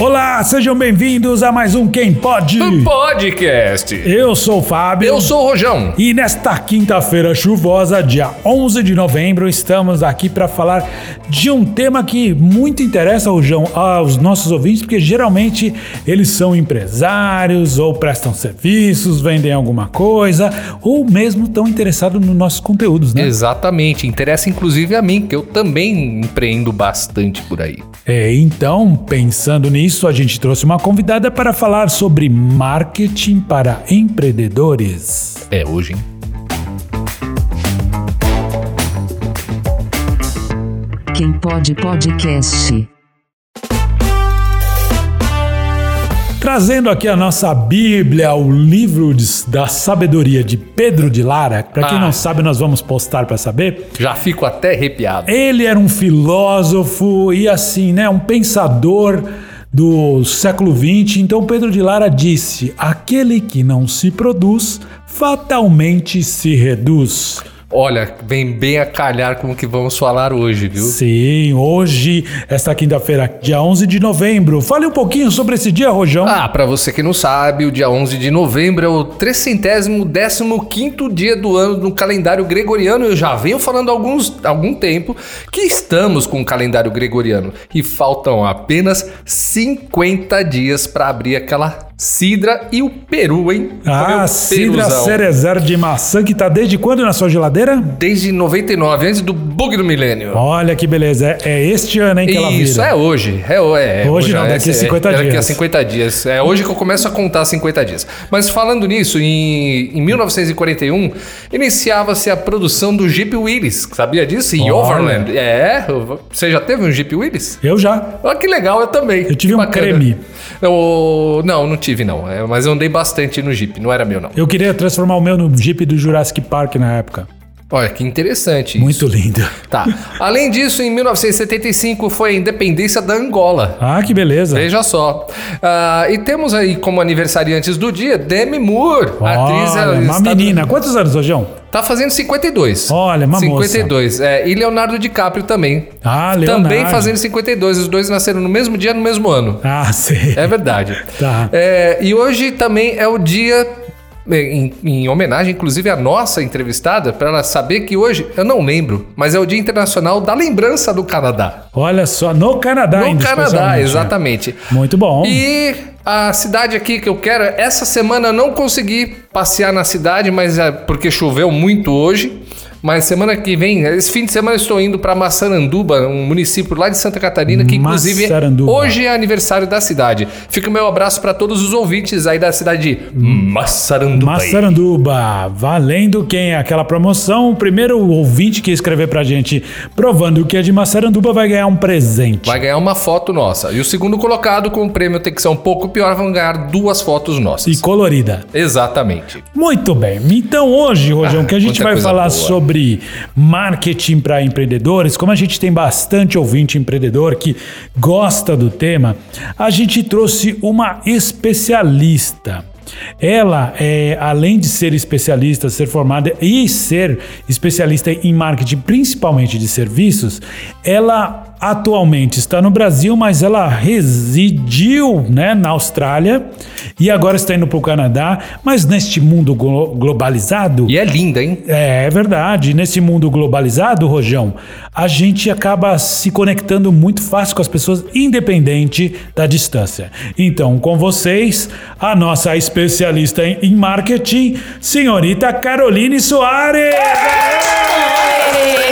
Olá, sejam bem-vindos a mais um Quem Pode. Podcast. Eu sou o Fábio. Eu sou o Rojão. E nesta quinta-feira chuvosa, dia 11 de novembro, estamos aqui para falar de um tema que muito interessa, Rojão, aos nossos ouvintes, porque geralmente eles são empresários ou prestam serviços, vendem alguma coisa, ou mesmo estão interessados nos nossos conteúdos, né? Exatamente. Interessa inclusive a mim, que eu também empreendo bastante por aí. É, então, pensando nisso, a gente trouxe uma convidada para falar sobre marketing para empreendedores. É hoje, hein? Quem pode podcast. Trazendo aqui a nossa Bíblia, o livro de- da sabedoria de Pedro de Lara. Para quem Ah. não sabe, nós vamos postar para saber. Já fico até arrepiado. Ele era um filósofo e assim, né, um pensador do século XX. Então Pedro de Lara disse: "Aquele que não se produz, fatalmente se reduz". Olha, vem bem a calhar com o que vamos falar hoje, viu? Sim, hoje, esta quinta-feira, dia 11 de novembro. Fale um pouquinho sobre esse dia, Rojão. Ah, pra você que não sabe, o dia 11 de novembro é o 315º dia do ano no calendário gregoriano. Eu já venho falando há alguns, algum tempo que estamos com o calendário gregoriano e faltam apenas 50 dias pra abrir aquela cidra e o peru, hein? Ah, cidra peruzão. cerezer de maçã que tá desde quando na sua geladeira? Desde 99, antes do bug do milênio. Olha que beleza, é, é este ano hein, que ela Isso, vira. é hoje. É, é, é Hoje não, é, daqui a é, 50 é, Daqui a dias. 50 dias. É hoje que eu começo a contar 50 dias. Mas falando nisso, em, em 1941, iniciava-se a produção do Jeep Willys. Sabia disso? Em Olha. Overland. É, você já teve um Jeep Willys? Eu já. Olha que legal, eu também. Eu tive Que um creme. Eu- não, não tive não. É, mas eu andei bastante no Jeep, não era meu não. Eu queria transformar o meu no Jeep do Jurassic Park na época. Olha, que interessante isso. Muito lindo. Tá. Além disso, em 1975 foi a independência da Angola. Ah, que beleza. Veja só. Ah, e temos aí como aniversariantes do dia Demi Moore, atriz. Olha, ela uma está- menina. Quantos anos, Rojão? Tá fazendo 52. Olha, uma 52. É, e Leonardo DiCaprio também. Ah, Leonardo. Também fazendo 52. Os dois nasceram no mesmo dia, no mesmo ano. Ah, sei. É verdade. Tá. É, e hoje também é o dia. Em, em homenagem, inclusive, à nossa entrevistada, para ela saber que hoje, eu não lembro, mas é o Dia Internacional da Lembrança do Canadá. Olha só, no Canadá No ainda, Canadá, especialmente. exatamente. Muito bom. E a cidade aqui que eu quero, essa semana eu não consegui passear na cidade, mas é porque choveu muito hoje. Mas semana que vem, esse fim de semana eu estou indo para Massaranduba, um município lá de Santa Catarina, que inclusive hoje é aniversário da cidade. Fica o meu abraço para todos os ouvintes aí da cidade de Massaranduba. Massaranduba, valendo quem é aquela promoção. O primeiro ouvinte que escrever pra gente provando que é de Massaranduba vai ganhar um presente. Vai ganhar uma foto nossa. E o segundo colocado, com o prêmio tem que ser um pouco pior, vão ganhar duas fotos nossas. E colorida. Exatamente. Muito bem. Então hoje, Rojão, Ah, que a gente vai falar boa. sobre marketing para empreendedores, como a gente tem bastante ouvinte empreendedor que gosta do tema, a gente trouxe uma especialista. Ela, é, além de ser especialista, ser formada e ser especialista em marketing, principalmente de serviços, ela atualmente está no Brasil, mas ela residiu né, na Austrália e agora está indo para o Canadá. Mas neste mundo glo- globalizado, E é linda, hein? é, é verdade. Nesse mundo globalizado, Rojão, a gente acaba se conectando muito fácil com as pessoas, independente da distância. Então, com vocês, a nossa especialista em, em marketing, senhorita Caroline Soares.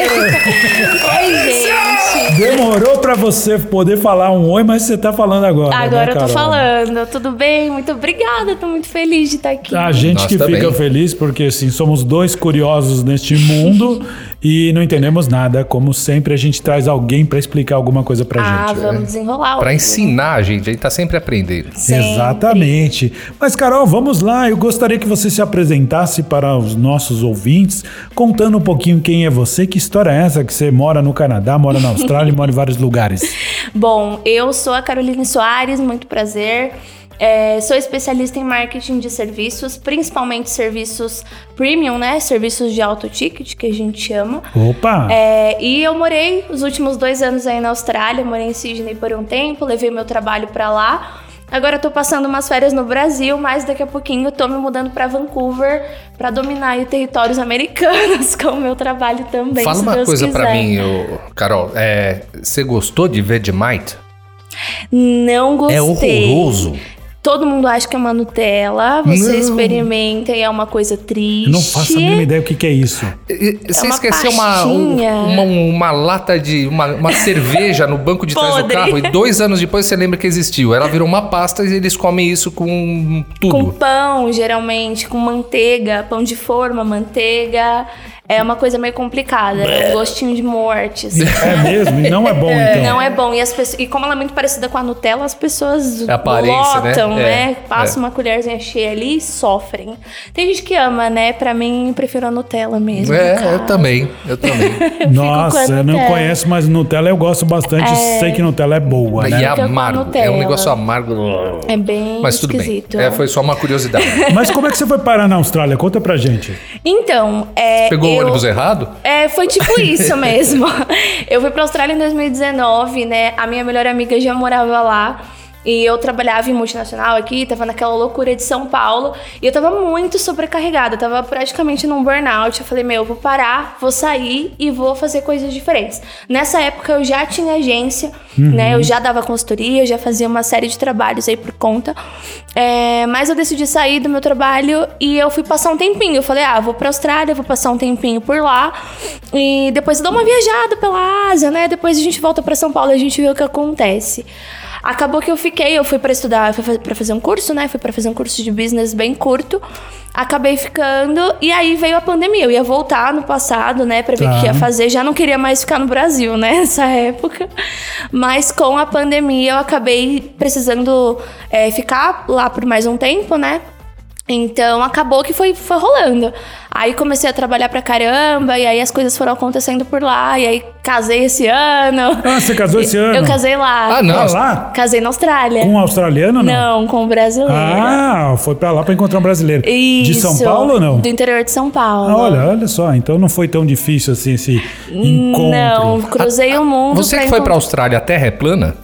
Oi, gente. Demorou para você poder falar um oi, mas você tá falando agora. Agora né, eu tô falando. Tudo bem? Muito obrigada. Tô muito feliz de estar aqui. A gente Nós que também. fica feliz porque assim, somos dois curiosos neste mundo e não entendemos nada. Como sempre, a gente traz alguém para explicar alguma coisa pra ah, gente. vamos desenrolar. Pra ensinar a gente, a gente tá sempre aprendendo. Sempre. Exatamente. Mas, Carol, vamos lá. Eu gostaria que você se apresentasse para os nossos ouvintes, contando um pouquinho quem é você, que história é essa, que você mora no Canadá, mora na Austrália e mora em vários lugares. Bom, eu sou a Caroline Soares, muito prazer. É, sou especialista em marketing de serviços, principalmente serviços premium, né? Serviços de alto ticket, que a gente chama. Opa! É, e eu morei os últimos dois anos aí na Austrália, morei em Sydney por um tempo, levei meu trabalho pra lá. Agora eu tô passando umas férias no Brasil, mas daqui a pouquinho eu tô me mudando pra Vancouver pra dominar aí territórios americanos com o meu trabalho também. Fala uma Deus coisa pra quiser. mim, ô, Carol. É, você gostou de Vegemite? Não gostei. É horroroso. Todo mundo acha que é uma Nutella, você Não. experimenta e é uma coisa triste. Eu não faço a mínima ideia o que, que é isso. E- Você uma esqueceu uma, um- uma, uma lata de. Uma, uma cerveja no banco de trás do Podre. carro e dois anos depois você lembra que existiu. Ela virou uma pasta e eles comem isso com tudo. Com pão, geralmente, com manteiga, pão de forma, manteiga. É uma coisa meio complicada, é um gostinho de morte. assim. É mesmo? E não é bom, então. Não é bom. E, as pessoas, e como ela é muito parecida com a Nutella, as pessoas É né? lotam, É, né? Passam é. uma colherzinha cheia ali e sofrem. Tem gente que ama, né? Pra mim, prefiro a Nutella mesmo. É, eu também. Eu também. Nossa, com a eu não conheço, mas Nutella eu gosto bastante. Sei que Nutella é boa, e né? é com amargo. É um negócio amargo. É bem Mas tudo esquisito. bem. É, foi só uma curiosidade. Mas como é que você foi parar na Austrália? Conta pra gente. Então, é. Pegou o ônibus errado? É, foi tipo isso mesmo. Eu fui pra Austrália em 2019, né? A minha melhor amiga já morava lá. E eu trabalhava em multinacional aqui, tava naquela loucura de São Paulo. E eu tava muito sobrecarregada, eu tava praticamente num burnout. Eu falei, meu, eu vou parar, vou sair e vou fazer coisas diferentes. Nessa época eu já tinha agência, né? Eu já dava consultoria, eu já fazia uma série de trabalhos aí por conta. É, mas eu decidi sair do meu trabalho e eu fui passar um tempinho. Eu falei, ah, vou pra Austrália, vou passar um tempinho por lá. E depois eu dou uma viajada pela Ásia, né? Depois a gente volta pra São Paulo e a gente vê o que acontece. Acabou que eu fiquei, eu fui pra estudar, fui pra fazer um curso, né? Fui pra fazer um curso de business bem curto. Acabei ficando e aí veio a pandemia. Eu ia voltar no passado, né, Pra ver o Tá. que ia fazer. Já não queria mais ficar no Brasil, né, nessa época. Mas com a pandemia eu acabei precisando é, ficar lá por mais um tempo, né? Então acabou que foi, foi rolando. Aí comecei a trabalhar pra caramba, e aí as coisas foram acontecendo por lá, e aí casei esse ano. Ah, você casou esse ano? Eu casei lá. Ah, não. Ah, lá? Casei na Austrália. Com um australiano não? Não, com um brasileiro. Ah, foi pra lá pra encontrar um brasileiro. De São Isso, Paulo ou não? Do interior de São Paulo. Ah, olha, olha só. Então não foi tão difícil assim esse encontro. Não, cruzei o mundo. Você que foi pra encontrar- Austrália, a terra é plana?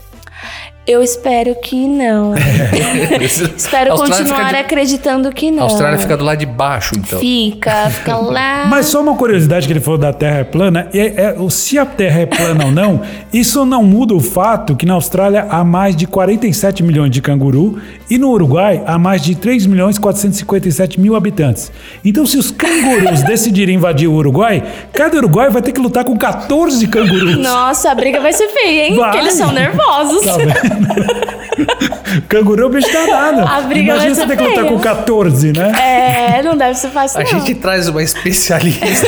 Eu espero que não. espero continuar de- acreditando que não. A Austrália fica do lado de baixo, então. Fica, fica lá. Mas só uma curiosidade que ele falou da Terra é plana, é, é, se a Terra é plana ou não, isso não muda o fato que na Austrália há mais de 47 milhões de canguru e no Uruguai há mais de 3 milhões e 457 mil habitantes. Então se os cangurus decidirem invadir o Uruguai, cada uruguai vai ter que lutar com 14 cangurus. Nossa, a briga vai ser feia, hein? Vai. Porque eles são nervosos. Tá? Canguru é um bicho danado. A briga Imagina você ter que lutar com 14, né? É, não deve ser fácil, A não. gente traz uma especialista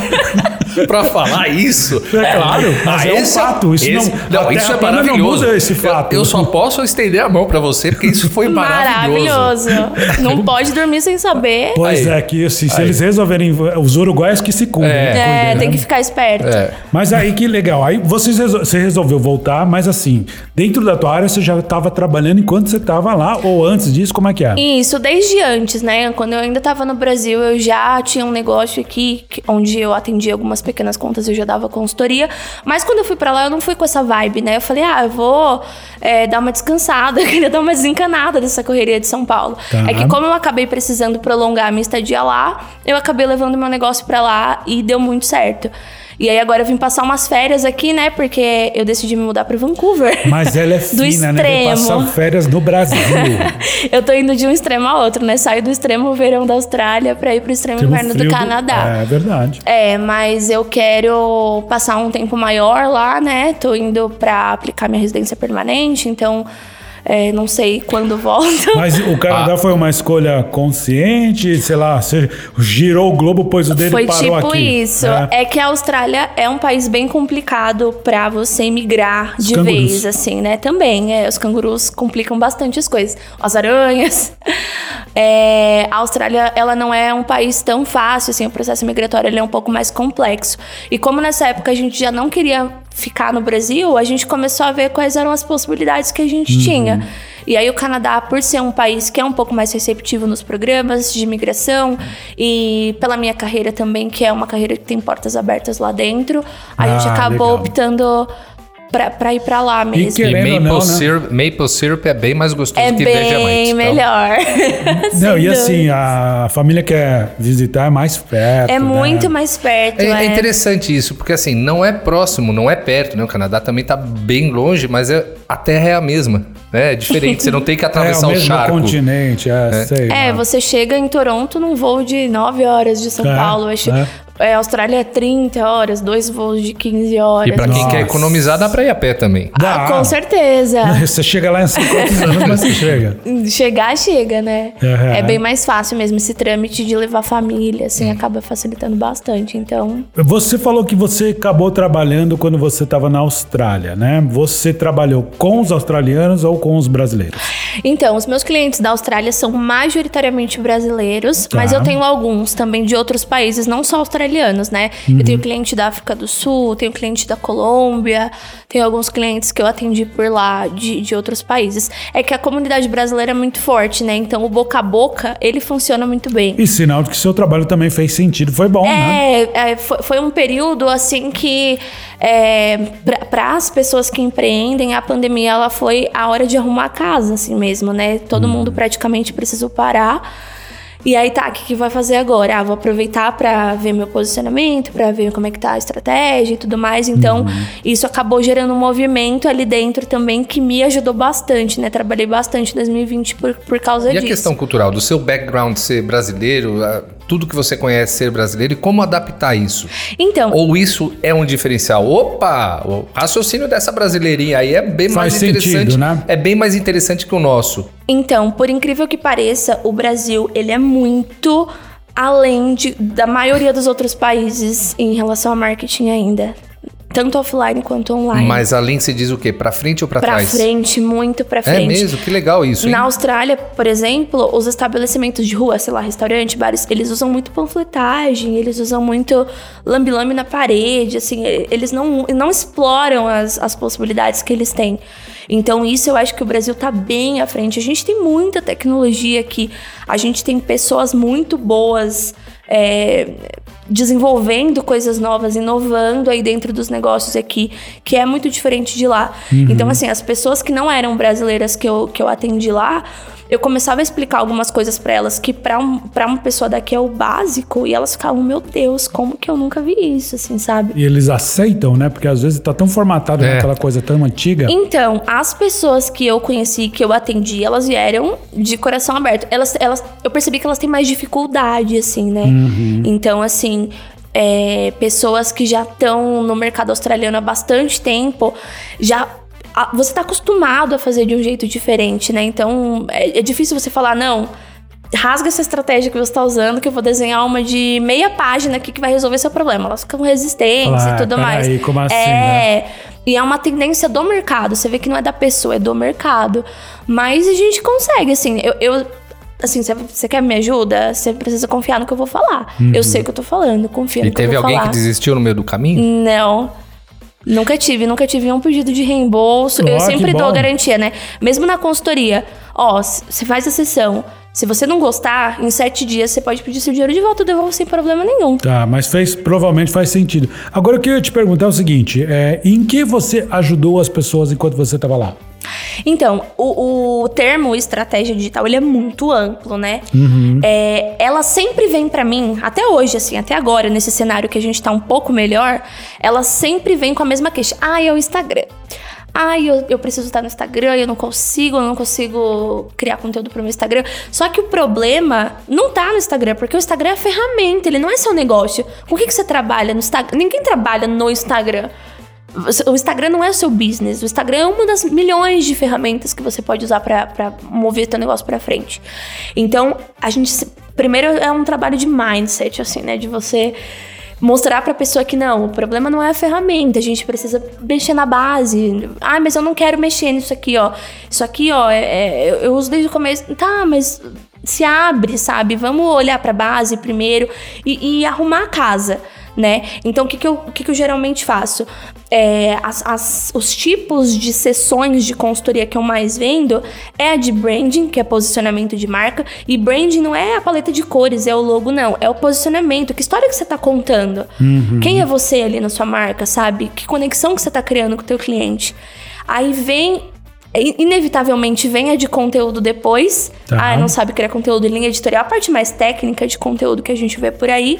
pra falar isso. É claro, mas é um esse fato, isso não- a isso é não maravilhoso. muda esse Eu- fato. Eu, só posso estender a mão pra você, porque isso foi maravilhoso. Maravilhoso. Não pode dormir sem saber. Pois Aí. é, que assim, se eles resolverem, os uruguaios que se cuidem. É. É, cuidem, tem né? que ficar esperto. É. Mas aí que legal. Aí vocês resol- você resolveu voltar, mas assim, dentro da tua área você já estava trabalhando enquanto você estava lá, ou antes disso, como é que é? Isso, desde antes, né? Quando eu ainda tava no Brasil, eu já tinha um negócio aqui, onde eu atendia algumas pequenas contas, eu já dava consultoria. Mas quando eu fui pra lá, eu não fui com essa vibe, né? Eu falei, ah, eu vou é, dar uma descansada, eu queria dar uma desencanada dessa correria de São Paulo. Tá. É que como eu acabei precisando prolongar a minha estadia lá, eu acabei levando meu negócio pra lá e deu muito certo. E aí agora eu vim passar umas férias aqui, né? Porque eu decidi me mudar pra Vancouver. Mas ela é Do fina, né? Extremo. passar férias no Brasil. eu tô indo de um extremo a outro, né? Saio do extremo verão da Austrália pra ir pro extremo Extremo inverno do Canadá. É verdade. É, mas eu quero passar um tempo maior lá, né? Tô indo pra aplicar minha residência permanente, então é, não sei quando volto. Mas o Canadá Ah. foi uma escolha consciente, sei lá, você girou o globo, pôs o dedo Foi e parou tipo aqui. isso. É. É. que a Austrália é um país bem complicado pra você emigrar de cangurus. vez, assim, né? Também, é, os cangurus complicam bastante as coisas. As aranhas. É, a Austrália, ela não é um país tão fácil, assim, o processo migratório ele é um pouco mais complexo. E como nessa época a gente já não queria ficar no Brasil, a gente começou a ver quais eram as possibilidades que a gente Uhum. tinha. E aí o Canadá, por ser um país que é um pouco mais receptivo nos programas de imigração e pela minha carreira também, que é uma carreira que tem portas abertas lá dentro, a Ah, gente acabou legal. optando pra, pra ir pra lá mesmo. que- E ou maple, não, né? syrup, maple syrup é bem mais gostoso É que bem então. melhor. Não, Sem e assim, a família quer visitar é mais perto. É né? muito mais perto. É, é é. interessante isso, porque assim, não é próximo, não é perto, né? O Canadá também tá bem longe, mas é- a terra é a mesma, né? É diferente, você não tem que É atravessar o o mesmo charco. continente, é, sei. É, não. você chega em Toronto num voo de 9 horas de São É, Paulo. Acho, é. Austrália é 30 horas, dois voos de 15 horas. E pra quem Nossa. quer economizar, dá pra ir a pé também. Ah, Dá. com certeza. Você chega lá em 50 anos, mas você chega. Chegar, chega, né? Uhum. É bem mais fácil mesmo esse trâmite de levar família, assim, acaba facilitando bastante. Então, Você falou que você acabou trabalhando quando você estava na Austrália, né? Você trabalhou com os australianos ou com os brasileiros? então, os meus clientes da Austrália são majoritariamente brasileiros, Tá. mas eu tenho alguns também de outros países, não só australianos, né? Uhum. Eu tenho cliente da África do Sul, tenho cliente da Colômbia, tenho alguns clientes que eu atendi por lá de, de outros países. É que a comunidade brasileira é muito forte, né? Então, o boca a boca, ele funciona muito bem. E sinal de que seu trabalho também fez sentido, foi bom, né? É, é, foi, foi um período assim que para as pessoas que empreendem a pandemia ela foi a hora de arrumar a casa assim mesmo, né? Todo mundo praticamente precisou parar. E aí tá, o que, que vai fazer agora? Ah, vou aproveitar para ver meu posicionamento, para ver como é que tá a estratégia e tudo mais. Então, isso acabou gerando um movimento ali dentro também que me ajudou bastante, né? Trabalhei bastante em 2020 por, por causa E a disso. questão cultural, do seu background ser brasileiro, a- tudo que você conhece ser brasileiro, e como adaptar isso? Então, Ou isso é um diferencial? Opa! O raciocínio dessa brasileirinha aí é bem Faz mais interessante. sentido, né? É bem mais interessante que o nosso. Então, por incrível que pareça, o Brasil ele é muito além de, da maioria dos outros países em relação ao marketing ainda, tanto offline quanto online. Mas além se diz o quê? Pra frente ou pra, pra trás? frente, muito pra É frente. mesmo? Que legal isso, hein? Na Austrália, por exemplo, os estabelecimentos de rua, sei lá, restaurante, bares, eles usam muito panfletagem, eles usam muito lambi-lambi na parede, assim, eles não, não exploram as, as possibilidades que eles têm. Então, isso eu acho que o Brasil tá bem à frente. A gente tem muita tecnologia aqui, a gente tem pessoas muito boas. é, desenvolvendo coisas novas, inovando aí dentro dos negócios aqui, que é muito diferente de lá. Então, assim, as pessoas que não eram brasileiras que eu, que eu atendi lá, eu começava a explicar algumas coisas pra elas que pra um, pra uma pessoa daqui é o básico, e elas ficavam, meu Deus, como que eu nunca vi isso, assim, sabe? E eles aceitam, né? Porque às vezes tá tão formatado É. naquela coisa tão antiga. Então, as pessoas que eu conheci, que eu atendi, elas vieram de coração aberto. Elas, elas, eu percebi que elas têm mais dificuldade, assim, né? Então, assim, é, pessoas que já estão no mercado australiano há bastante tempo, já. A- Você tá acostumado a fazer de um jeito diferente, né? Então, é, é difícil você falar, não. Rasga essa estratégia que você está usando, que eu vou desenhar uma de meia página aqui que vai resolver seu problema. Elas ficam resistentes Ah, e tudo mais. peraí, como assim, é, né? e é uma tendência do mercado. Você vê que não é da pessoa, é do mercado. Mas a gente consegue, assim. Eu. eu- assim, você- quer me ajuda? Você precisa confiar no que eu vou falar. Eu sei o que eu tô falando, confia E no que eu teve vou alguém falar. que desistiu no meio do caminho? Não. Nunca tive, nunca tive um pedido de reembolso. Ó, eu sempre dou garantia, né? Mesmo na consultoria. Ó, você faz a sessão. Se você não gostar, em sete dias você pode pedir seu dinheiro de volta, eu devolvo sem problema nenhum. Tá, mas fez, provavelmente faz sentido. Agora, o que eu ia te perguntar é o seguinte: é, em que você ajudou as pessoas enquanto você estava lá? Então, o, o termo estratégia digital, ele é muito amplo, né? É, ela sempre vem pra mim, até hoje, assim, até agora, nesse cenário que a gente tá um pouco melhor, ela sempre vem com a mesma queixa. Ah, é o Instagram. Ai, eu, eu preciso estar no Instagram, eu não consigo, eu não consigo criar conteúdo pro meu Instagram. Só que o problema não tá no Instagram, porque o Instagram é ferramenta, ele não é seu negócio. Com o que, que você trabalha no Instagram? Ninguém trabalha no Instagram. O Instagram não é o seu business. O Instagram é uma das milhões de ferramentas que você pode usar pra mover teu negócio pra frente. Então, a gente primeiro é um trabalho de mindset assim, né, de você mostrar pra pessoa que não, o problema não é a ferramenta, a gente precisa mexer na base. Ah, mas eu não quero mexer nisso aqui, ó. Isso aqui, ó, é- é- eu- uso desde o começo. Tá, mas se abre, sabe? Vamos olhar pra base primeiro e, e arrumar a casa. Né? Então, o que, que, eu, o que, que eu geralmente faço? É, as, as- os tipos de sessões de consultoria que eu mais vendo é a de branding, que é posicionamento de marca. E branding não é a paleta de cores, é o logo, não. É o posicionamento. Que história que você tá contando? Quem é você ali na sua marca, sabe? Que conexão que você tá criando com o teu cliente? Aí vem i- inevitavelmente vem a de conteúdo depois. Tá. Ah, não sabe criar conteúdo em linha editorial, a parte mais técnica de conteúdo que a gente vê por aí.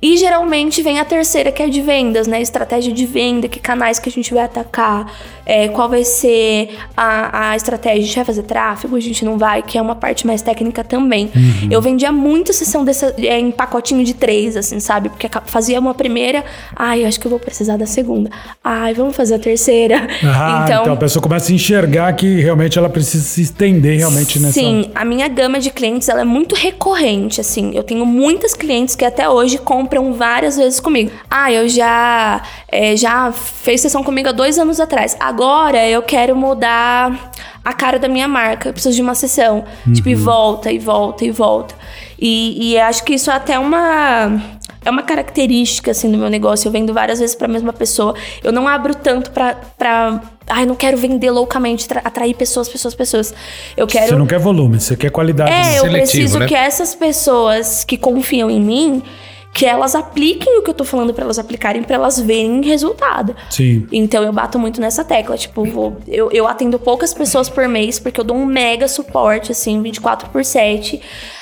E geralmente vem a terceira, que é de vendas, né? Estratégia de venda, que canais que a gente vai atacar, é, qual vai ser a, a estratégia. A gente vai fazer tráfego, a gente não vai, que é uma parte mais técnica também. Eu vendia muito sessão dessa, é, em pacotinho de três, assim, sabe? Porque fazia uma primeira, ai, acho que eu vou precisar da segunda. Ai, vamos fazer a terceira. Ah, então, a pessoa começa a enxergar que realmente ela precisa se estender realmente nessa. Sim, a minha gama de clientes ela é muito recorrente, assim. Eu tenho muitas clientes que até hoje compram várias vezes comigo. Ah, eu já é, já fez sessão comigo há dois anos atrás. Agora eu quero mudar a cara da minha marca. Eu preciso de uma sessão. Tipo, e volta, e volta, e volta. E, e acho que isso é até uma é uma característica assim do meu negócio. Eu vendo várias vezes pra mesma pessoa. Eu não abro tanto pra. pra Ai, não quero vender loucamente, tra- atrair pessoas, pessoas, pessoas. Eu quero. Você não quer volume, você quer qualidade. É, eu Seletivo, preciso né? que essas pessoas que confiam em mim, que elas apliquem o que eu tô falando pra elas aplicarem, pra elas verem resultado. Sim. Então eu bato muito nessa tecla. Tipo, vou- eu, eu atendo poucas pessoas por mês, porque eu dou um mega suporte, assim, 24 por 7.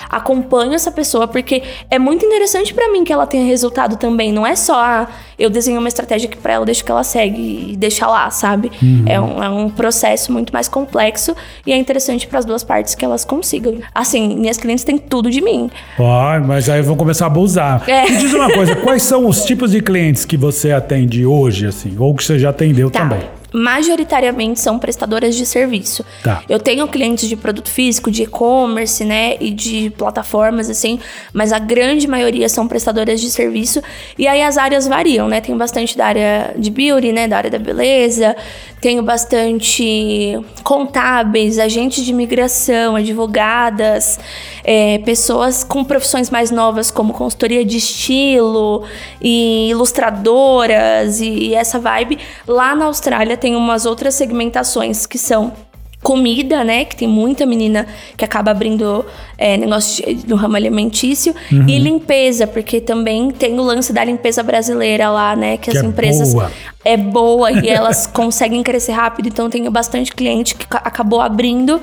Acompanho essa pessoa, porque é muito interessante pra mim que ela tenha resultado também. Não é só ah, eu desenho uma estratégia aqui pra ela, deixo que ela segue e deixa lá, sabe? É, um, é um processo muito mais complexo e é interessante pras duas partes que elas consigam. Assim, minhas clientes têm tudo de mim. Ó, mas aí vão começar a abusar. É. Me diz uma coisa, quais são os tipos de clientes que você atende hoje, assim? Ou que você já atendeu Tá. também? Majoritariamente são prestadoras de serviço. Tá. Eu tenho clientes de produto físico, de e-commerce, né? E de plataformas, assim, mas a grande maioria são prestadoras de serviço. E aí as áreas variam, né? Tenho bastante da área de beauty, né? Da área da beleza. Tenho bastante contábeis, agentes de imigração, advogadas, é, pessoas com profissões mais novas, como consultoria de estilo e ilustradoras e, e essa vibe. Lá na Austrália tem umas outras segmentações que são comida, né? Que tem muita menina que acaba abrindo é, negócio no ramo alimentício. E limpeza, porque também tem o lance da limpeza brasileira lá, né? Que, Que as é empresas boa. é boa e elas conseguem crescer rápido. Então, tenho bastante cliente que ca- acabou abrindo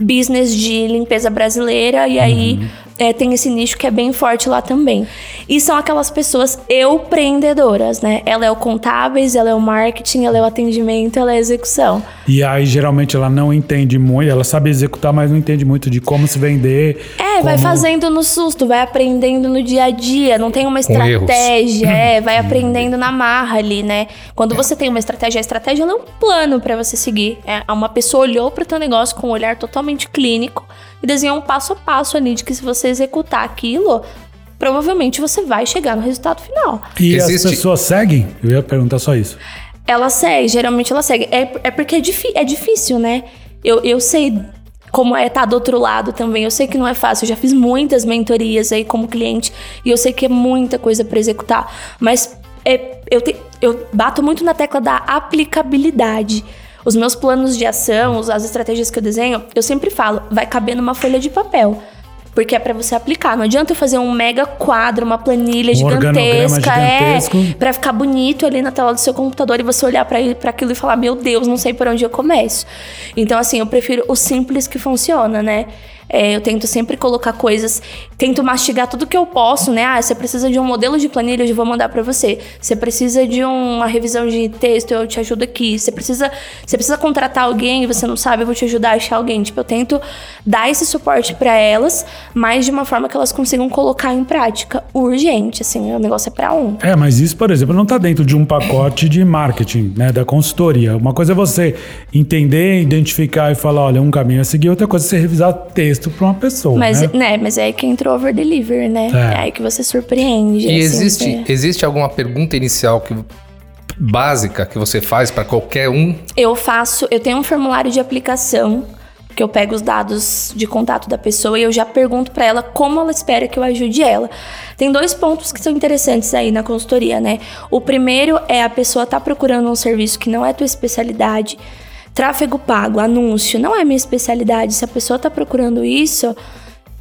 business de limpeza brasileira e aí é, tem esse nicho que é bem forte lá também. E são aquelas pessoas empreendedoras, né? Ela é o contábeis, ela é o marketing, ela é o atendimento, ela é a execução. E aí, geralmente, ela não entende muito, ela sabe executar, mas não entende muito de como se vender. É, vai como- fazendo no susto, vai aprendendo no dia a dia, não tem uma estratégia, é, vai aprendendo na marra ali, né? Quando você tem uma estratégia, a estratégia é um plano pra você seguir. É, uma pessoa olhou pro teu negócio com um olhar totalmente clínico e desenhou um passo a passo ali de que se você executar aquilo, provavelmente você vai chegar no resultado final. E Existe- as pessoas seguem? Eu ia perguntar só isso. Ela segue, geralmente ela segue. É, é porque é, é difícil, né? Eu, eu sei como é estar do outro lado também. Eu sei que não é fácil. Eu já fiz muitas mentorias aí como cliente e eu sei que é muita coisa para executar. Mas é, eu, te- eu bato muito na tecla da aplicabilidade. Os meus planos de ação, as estratégias que eu desenho, eu sempre falo, vai caber numa folha de papel. Porque é pra você aplicar. Não adianta eu fazer um mega quadro, uma planilha Um gigantesca. É, Pra ficar bonito ali na tela do seu computador e você olhar pra aquilo e falar: Meu Deus, não sei por onde eu começo. Então, assim, eu prefiro o simples que funciona, né? É, eu tento sempre colocar coisas, tento mastigar tudo que eu posso, né? Ah, você precisa de um modelo de planilha, eu vou mandar pra você. Você precisa de uma revisão de texto, eu te ajudo aqui. Você precisa, você precisa contratar alguém e você não sabe, eu vou te ajudar a achar alguém. Tipo, eu tento dar esse suporte pra elas, mas de uma forma que elas consigam colocar em prática urgente, assim, o negócio é pra um. É, mas isso, por exemplo, não está dentro de um pacote de marketing, né, da consultoria. Uma coisa é você entender, identificar e falar, olha, um caminho a seguir, outra coisa é você revisar texto para uma pessoa, Mas, né? né? mas é aí que entra o over deliver, né? É. É, aí que você surpreende. E assim, existe, você- existe alguma pergunta inicial que básica que você faz para qualquer um? Eu faço, eu tenho um formulário de aplicação que eu pego os dados de contato da pessoa e eu já pergunto pra ela como ela espera que eu ajude ela. Tem dois pontos que são interessantes aí na consultoria, né? O primeiro é a pessoa tá procurando um serviço que não é tua especialidade. Tráfego pago, anúncio, não é minha especialidade. Se a pessoa tá procurando isso,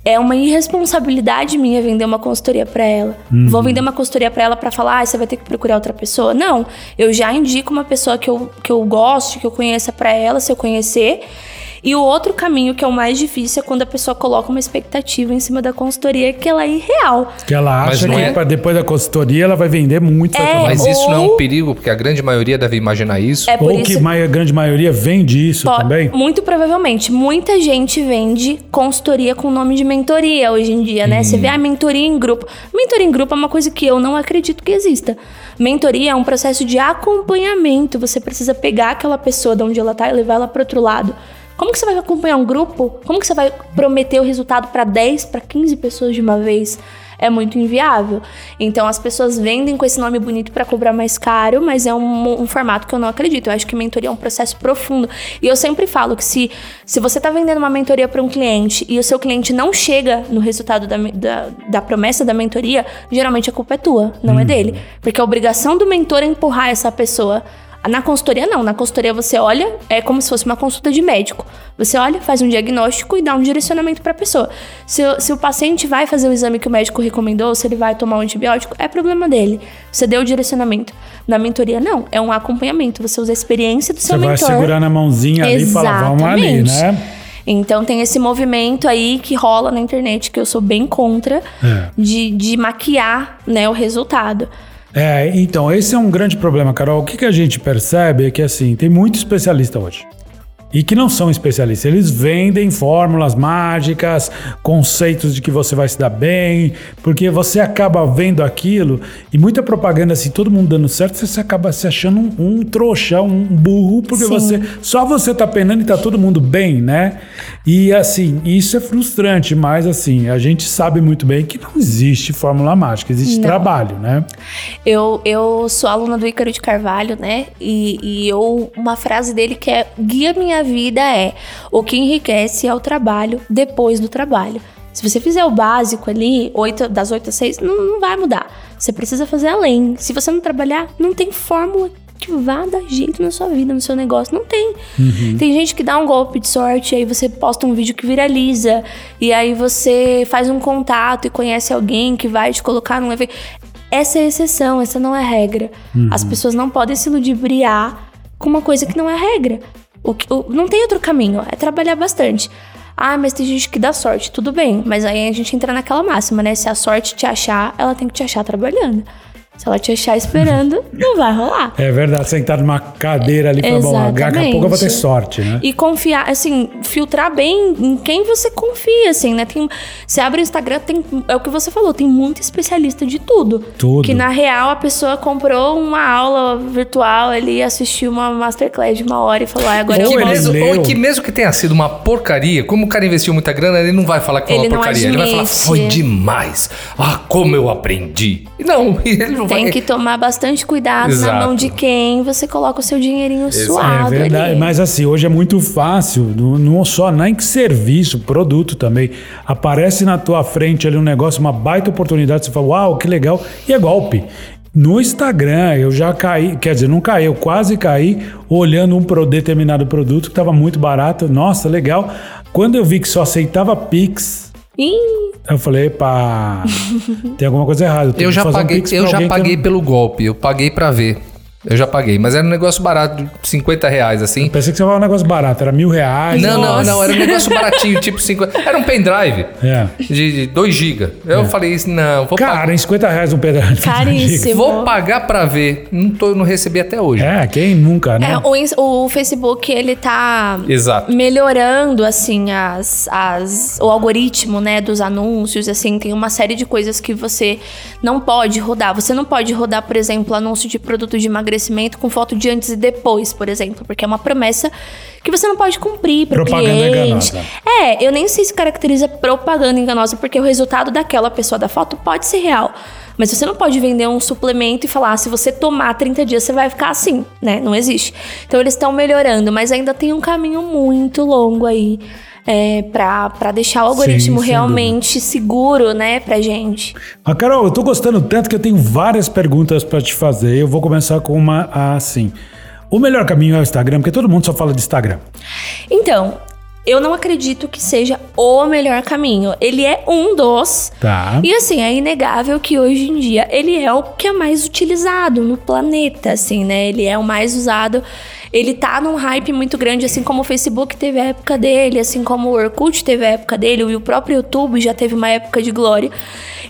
é uma irresponsabilidade minha vender uma consultoria para ela. Vou vender uma consultoria para ela para falar, ah, você vai ter que procurar outra pessoa. Não, eu já indico uma pessoa que eu, que eu goste, que eu conheça para ela, se eu conhecer. E o outro caminho, que é o mais difícil, é quando a pessoa coloca uma expectativa em cima da consultoria que ela é irreal. Que ela acha que é- depois da consultoria ela vai vender muito. É, Mas isso não é um Ou- perigo, porque a grande maioria deve imaginar isso. É por Ou isso que a grande maioria vende isso Po- também. Muito provavelmente. Muita gente vende consultoria com nome de mentoria hoje em dia, né? Você vê a mentoria em grupo. Mentoria em grupo é uma coisa que eu não acredito que exista. Mentoria é um processo de acompanhamento. Você precisa pegar aquela pessoa de onde ela tá e levar ela para outro lado. Como que você vai acompanhar um grupo? Como que você vai prometer o resultado para 10, para 15 pessoas de uma vez? É muito inviável. Então as pessoas vendem com esse nome bonito para cobrar mais caro, mas é um, um formato que eu não acredito. Eu acho que mentoria é um processo profundo. E eu sempre falo que se, se você está vendendo uma mentoria para um cliente e o seu cliente não chega no resultado da, da, da promessa da mentoria, geralmente a culpa é tua, não é dele. Porque a obrigação do mentor é empurrar essa pessoa. Na consultoria, não. Na consultoria, você olha, é como se fosse uma consulta de médico. Você olha, faz um diagnóstico e dá um direcionamento para a pessoa. Se, o- se o paciente vai fazer o exame que o médico recomendou, se ele vai tomar um antibiótico, é problema dele. Você deu o direcionamento. Na mentoria, não. É um acompanhamento. Você usa a experiência do Você seu vai mentor. segurar na mãozinha ali e falar, vamos ali, Exatamente. né? Então tem esse movimento aí que rola na internet que eu sou bem contra É. de, de maquiar né, o resultado. É, então, esse é um grande problema, Carol. O que, que a gente percebe é que, assim, tem muito especialista hoje. E que não são especialistas. Eles vendem fórmulas mágicas, conceitos de que você vai se dar bem, porque você acaba vendo aquilo e muita propaganda, assim, todo mundo dando certo, você acaba se achando um, um trouxa, um burro, porque Sim. você só você tá penando e tá todo mundo bem, né? E assim, isso é frustrante, mas assim, a gente sabe muito bem que não existe fórmula mágica, existe Não. trabalho, né? Eu, eu sou aluna do Ícaro de Carvalho, né? E, e eu, uma frase dele que é: guia minha vida é o que enriquece é o trabalho depois do trabalho. Se você fizer o básico ali, oito, das 8 às 6, não, não vai mudar. Você precisa fazer além. Se você não trabalhar, não tem fórmula que vá dar jeito na sua vida, no seu negócio. Não tem. Tem gente que dá um golpe de sorte, aí você posta um vídeo que viraliza, e aí você faz um contato e conhece alguém que vai te colocar num evento. Essa é a exceção, essa não é a regra. As pessoas não podem se ludibriar com uma coisa que não é a regra. O que- o- não tem outro caminho, é trabalhar bastante. Ah, mas tem gente que dá sorte, tudo bem. Mas aí a gente entra naquela máxima, né? Se a sorte te achar, ela tem que te achar trabalhando. Se ela te achar esperando, não vai rolar. É verdade, sentar numa cadeira ali falar, bom, daqui a pouco eu vou ter sorte, né? E confiar, assim, filtrar bem em quem você confia, assim, né? Tem, você abre o Instagram, tem, é o que você falou, tem muito especialista de tudo. Tudo. Que na real a pessoa comprou uma aula virtual ali, assistiu uma masterclass de uma hora e falou, ah, agora Ou eu mesmo, leu. ou que mesmo que tenha sido uma porcaria, como o cara investiu muita grana, ele não vai falar que foi Ele uma porcaria. Ele vai falar, admite. foi demais. Ah, como eu aprendi. E Não, ele não vai. Tem que tomar bastante cuidado Exato. na mão de quem você coloca o seu dinheirinho suado É verdade, ali. mas assim, hoje é muito fácil, não, só nem que serviço, produto também. Aparece na tua frente ali um negócio, uma baita oportunidade, você fala, uau, que legal, e é golpe. No Instagram, eu já caí, quer dizer, não caí, eu quase caí olhando um determinado produto que estava muito barato. Nossa, legal. Quando eu vi que só aceitava Pix, Ih, eu falei, epa, tem alguma coisa errada. Eu que já fazer um paguei, Pix eu já que paguei pelo golpe, eu paguei pra ver. Eu já paguei, mas era um negócio barato, de 50 reais, assim. Pensei que você falava um negócio barato, era mil reais. Não, não, Nossa. não, era um negócio baratinho, tipo 50. Era um pendrive É. de 2 GB. Eu falei, não, vou, Cara, pagar, em 50 reais um pedaço. Caríssimo. vou pagar pra ver. Não, tô, não recebi até hoje. É, quem nunca, né? É, o, o Facebook, ele tá Exato. melhorando, assim, as, as, o algoritmo, né, dos anúncios, assim, tem uma série de coisas que você não pode rodar. Você não pode rodar, por exemplo, anúncio de produto de emagrecimento com foto de antes e depois, por exemplo, porque é uma promessa que você não pode cumprir pro Propaganda cliente. enganosa. É, eu nem sei se caracteriza propaganda enganosa, porque o resultado daquela pessoa da foto pode ser real. Mas você não pode vender um suplemento e falar, ah, se você tomar 30 dias, você vai ficar assim, né? Não existe. Então eles estão melhorando, mas ainda tem um caminho muito longo aí. É, pra, pra deixar o algoritmo sem realmente seguro, né, pra gente. Mas, Carol, eu tô gostando tanto que eu tenho várias perguntas pra te fazer. Eu vou começar com uma assim. O melhor caminho é o Instagram, porque todo mundo só fala de Instagram. Então, eu não acredito que seja o melhor caminho. Ele é um dos. Tá. E assim, é inegável que hoje em dia ele é o que é mais utilizado no planeta, assim, né? Ele é o mais usado. Ele tá num hype muito grande, assim como o Facebook teve a época dele, assim como o Orkut teve a época dele, e o próprio YouTube já teve uma época de glória.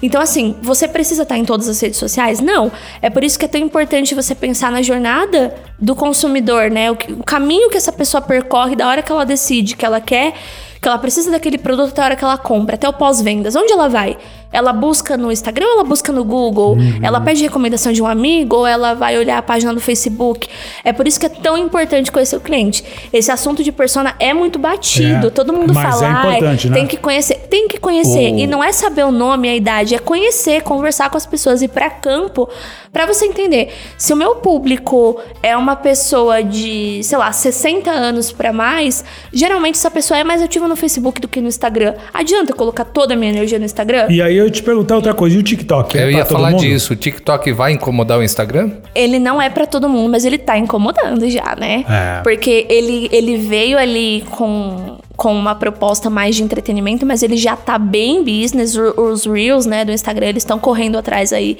Então, assim, você precisa estar em todas as redes sociais? Não. É por isso que é tão importante você pensar na jornada do consumidor, né? O, o caminho que essa pessoa percorre da hora que ela decide que ela quer, que ela precisa daquele produto até a hora que ela compra, até o pós-vendas. Onde ela vai? Ela busca no Instagram ou ela busca no Google? Ela pede recomendação de um amigo ou ela vai olhar a página do Facebook? É por isso que é tão importante conhecer o cliente. Esse assunto de persona é muito batido. É, Todo mundo mas fala, é "Ai, importante, né?" tem que conhecer. Tem que conhecer. O- E não é saber o nome e a idade, é conhecer, conversar com as pessoas, ir pra campo pra você entender. Se o meu público é uma pessoa de, sei lá, 60 anos pra mais, geralmente essa pessoa é mais ativa no Facebook do que no Instagram. Adianta eu colocar toda a minha energia no Instagram? E aí eu ia te perguntar outra coisa. E o TikTok? É Eu ia falar mundo? disso. O TikTok vai incomodar o Instagram? Ele não é pra todo mundo, mas ele tá incomodando já, né? É. Porque ele, ele veio ali com, com uma proposta mais de entretenimento, mas ele já tá bem business. Os Reels, né, do Instagram, eles estão correndo atrás aí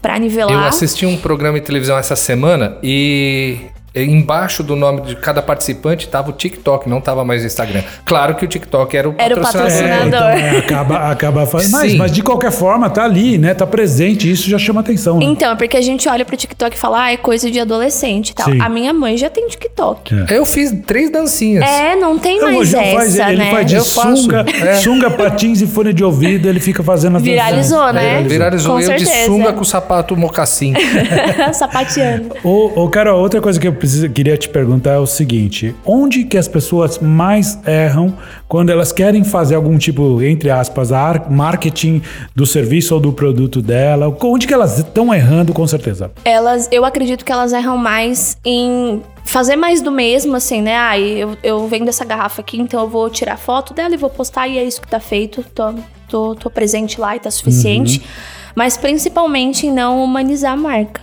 pra nivelar. Eu assisti um programa de televisão essa semana e embaixo do nome de cada participante tava o TikTok, não tava mais o Instagram. Claro que o TikTok era o Era o patrocinador. É, então, é, acaba, acaba fazendo. Mas, mas de qualquer forma, tá ali, né? Tá presente. Isso já chama atenção. Né? Então, é porque a gente olha pro TikTok e fala, ah, é coisa de adolescente e tal. Sim. A minha mãe já tem TikTok. Eu fiz três dancinhas. É, não tem mais essa, faz, ele né? faz de Eu faço, sunga, é. sunga, patins e fone de ouvido, ele fica fazendo as Viralizou, danças. né? Viralizou Com eu de certeza. sunga com sapato mocassim. Sapateando. Ô, ô, Carol, outra coisa que eu preciso, queria te perguntar é o seguinte: onde que as pessoas mais erram quando elas querem fazer algum tipo, entre aspas, ar- marketing do serviço ou do produto dela? Onde que elas estão errando, com certeza? Elas, eu acredito que elas erram mais em fazer mais do mesmo, assim, né? Ah, eu, eu vendo essa garrafa aqui, então eu vou tirar foto dela e vou postar e é isso que tá feito. Tô, tô, tô presente lá e tá suficiente. Mas principalmente em não humanizar a marca.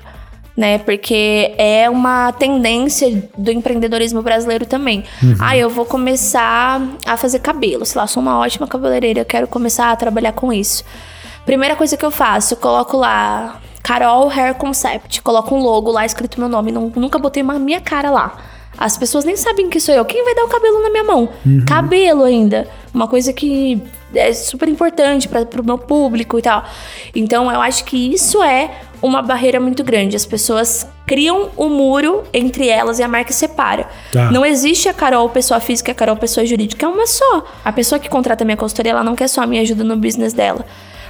Né, porque é uma tendência do empreendedorismo brasileiro também. Ah, eu vou começar a fazer cabelo. Sei lá, sou uma ótima cabeleireira, eu quero começar a trabalhar com isso. Primeira coisa que eu faço, eu coloco lá Carol Hair Concept, coloco um logo lá escrito meu nome, Nun- nunca botei uma minha cara lá. As pessoas nem sabem que sou eu. Quem vai dar o cabelo na minha mão? Cabelo ainda. Uma coisa que é super importante para o meu público e tal. Então eu acho que isso é uma barreira muito grande. As pessoas criam um muro entre elas e a marca separa. Tá. Não existe a Carol pessoa física e a Carol pessoa jurídica, é uma só. A pessoa que contrata minha consultoria, ela não quer só a minha ajuda no business dela.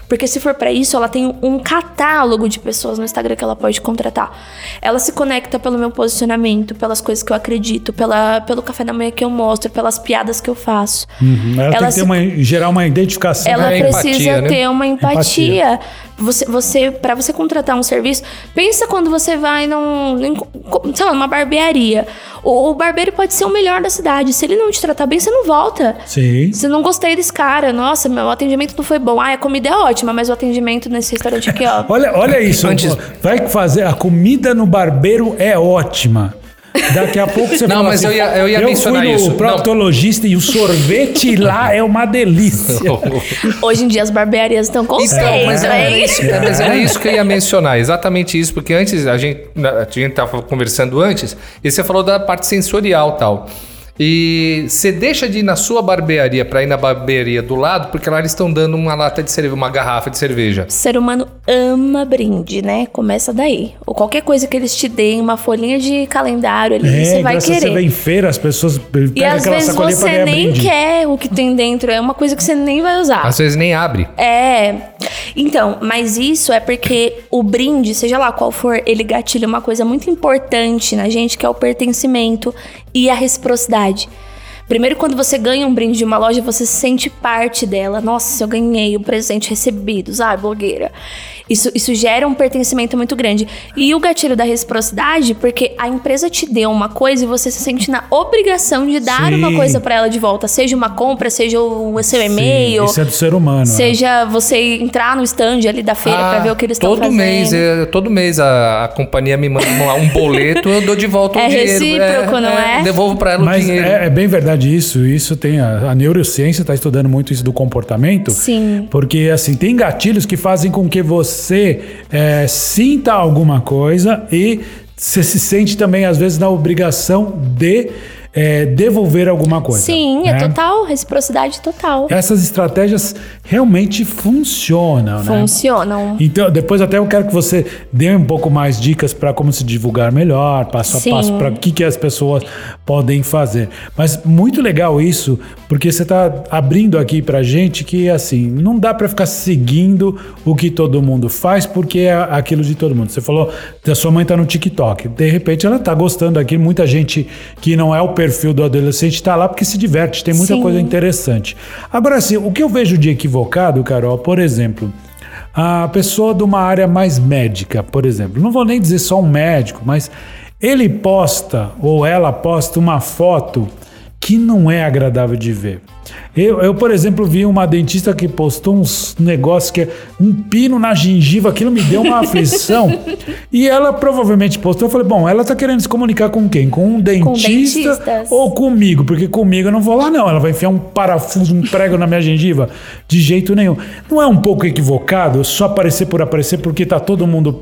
Porque se for pra isso, ela tem um catálogo de pessoas no Instagram que ela pode contratar. Ela se conecta pelo meu posicionamento, pelas coisas que eu acredito, pela, pelo café da manhã que eu mostro, pelas piadas que eu faço. Uhum. Ela, tem Ela que ter se- uma, gerar uma identificação. Ela É precisa empatia, né? ter uma Empatia. empatia. Você, você para você contratar um serviço, pensa quando você vai num, em, sei lá, numa barbearia. O, o barbeiro pode ser o melhor da cidade. Se ele não te tratar bem, você não volta. Sim. Se não gostei desse cara, nossa, meu atendimento não foi bom. Ah, a comida é ótima, mas o atendimento nesse restaurante aqui, ó. Olha, olha isso. Antes- Vai fazer. A comida no barbeiro é ótima. Daqui a pouco você Não, fala mas assim, eu ia- eu ia mencionar fui no isso. Não. proctologista e o sorvete lá é uma delícia. Hoje em dia as barbearias estão com Então, seis, mas era, né? isso, é, mas era isso que eu ia mencionar, exatamente isso, porque antes a gente, a gente tava conversando antes, e você falou da parte sensorial tal. E você deixa de ir na sua barbearia para ir na barbearia do lado, porque lá eles estão dando uma lata de cerveja, uma garrafa de cerveja. O ser humano ama brinde, né? Começa daí. Ou qualquer coisa que eles te deem, uma folhinha de calendário ali, É, você vai querer. Você vem em feira, as pessoas E pegam às vezes você nem brinde. quer o que tem dentro, é uma coisa que você nem vai usar. Às vezes nem abre. É. Então, mas isso é porque o brinde, seja lá qual for, ele gatilha uma coisa muito importante na gente, que é o pertencimento e a reciprocidade verdade. Primeiro, quando você ganha um brinde de uma loja, você se sente parte dela. Nossa, eu ganhei um presente recebido, sabe, blogueira. Isso, isso gera um pertencimento muito grande. E o gatilho da reciprocidade, porque a empresa te deu uma coisa e você se sente na obrigação de dar Sim. uma coisa pra ela de volta. Seja uma compra, seja o seu e-mail. Sim, isso é do ser humano. Seja você entrar no stand ali da feira pra ver o que eles estão Ah, todo fazendo. mês, é, todo mês a, a companhia me manda um, boleto, eu dou de volta o É dinheiro. recíproco, não é? Devolvo pra ela o Mas dinheiro. é, é bem verdade isso. Isso tem a, a neurociência está estudando muito isso do comportamento. Sim. Porque assim tem gatilhos que fazem com que você é, sinta alguma coisa e você se sente também às vezes na obrigação de é, devolver alguma coisa. Sim, é né? total, reciprocidade total. Essas estratégias realmente funcionam, né? Funcionam. Então, depois até eu quero que você dê um pouco mais dicas para como se divulgar melhor, passo a Sim. passo, para o que, que as pessoas podem fazer. Mas muito legal isso, porque você está abrindo aqui para gente que, assim, não dá para ficar seguindo o que todo mundo faz, porque é aquilo de todo mundo. Você falou que a sua mãe está no TikTok. De repente ela está gostando daquilo. Muita gente que não é o perfil do adolescente está lá porque se diverte, tem muita Sim. coisa interessante. Agora, assim, o que eu vejo de equivocado, Carol, por exemplo, a pessoa de uma área mais médica, por exemplo, não vou nem dizer só um médico, mas ele posta ou ela posta uma foto que não é agradável de ver. Eu, eu, por exemplo, vi uma dentista que postou uns negócios que é um pino na gengiva, aquilo me deu uma aflição. e ela provavelmente postou, eu falei, bom, ela tá querendo se comunicar com quem? Com um dentista dentistas. ou comigo? Porque comigo eu não vou lá não, ela vai enfiar um parafuso, um prego na minha gengiva? De jeito nenhum. Não é um pouco equivocado só aparecer por aparecer porque tá todo mundo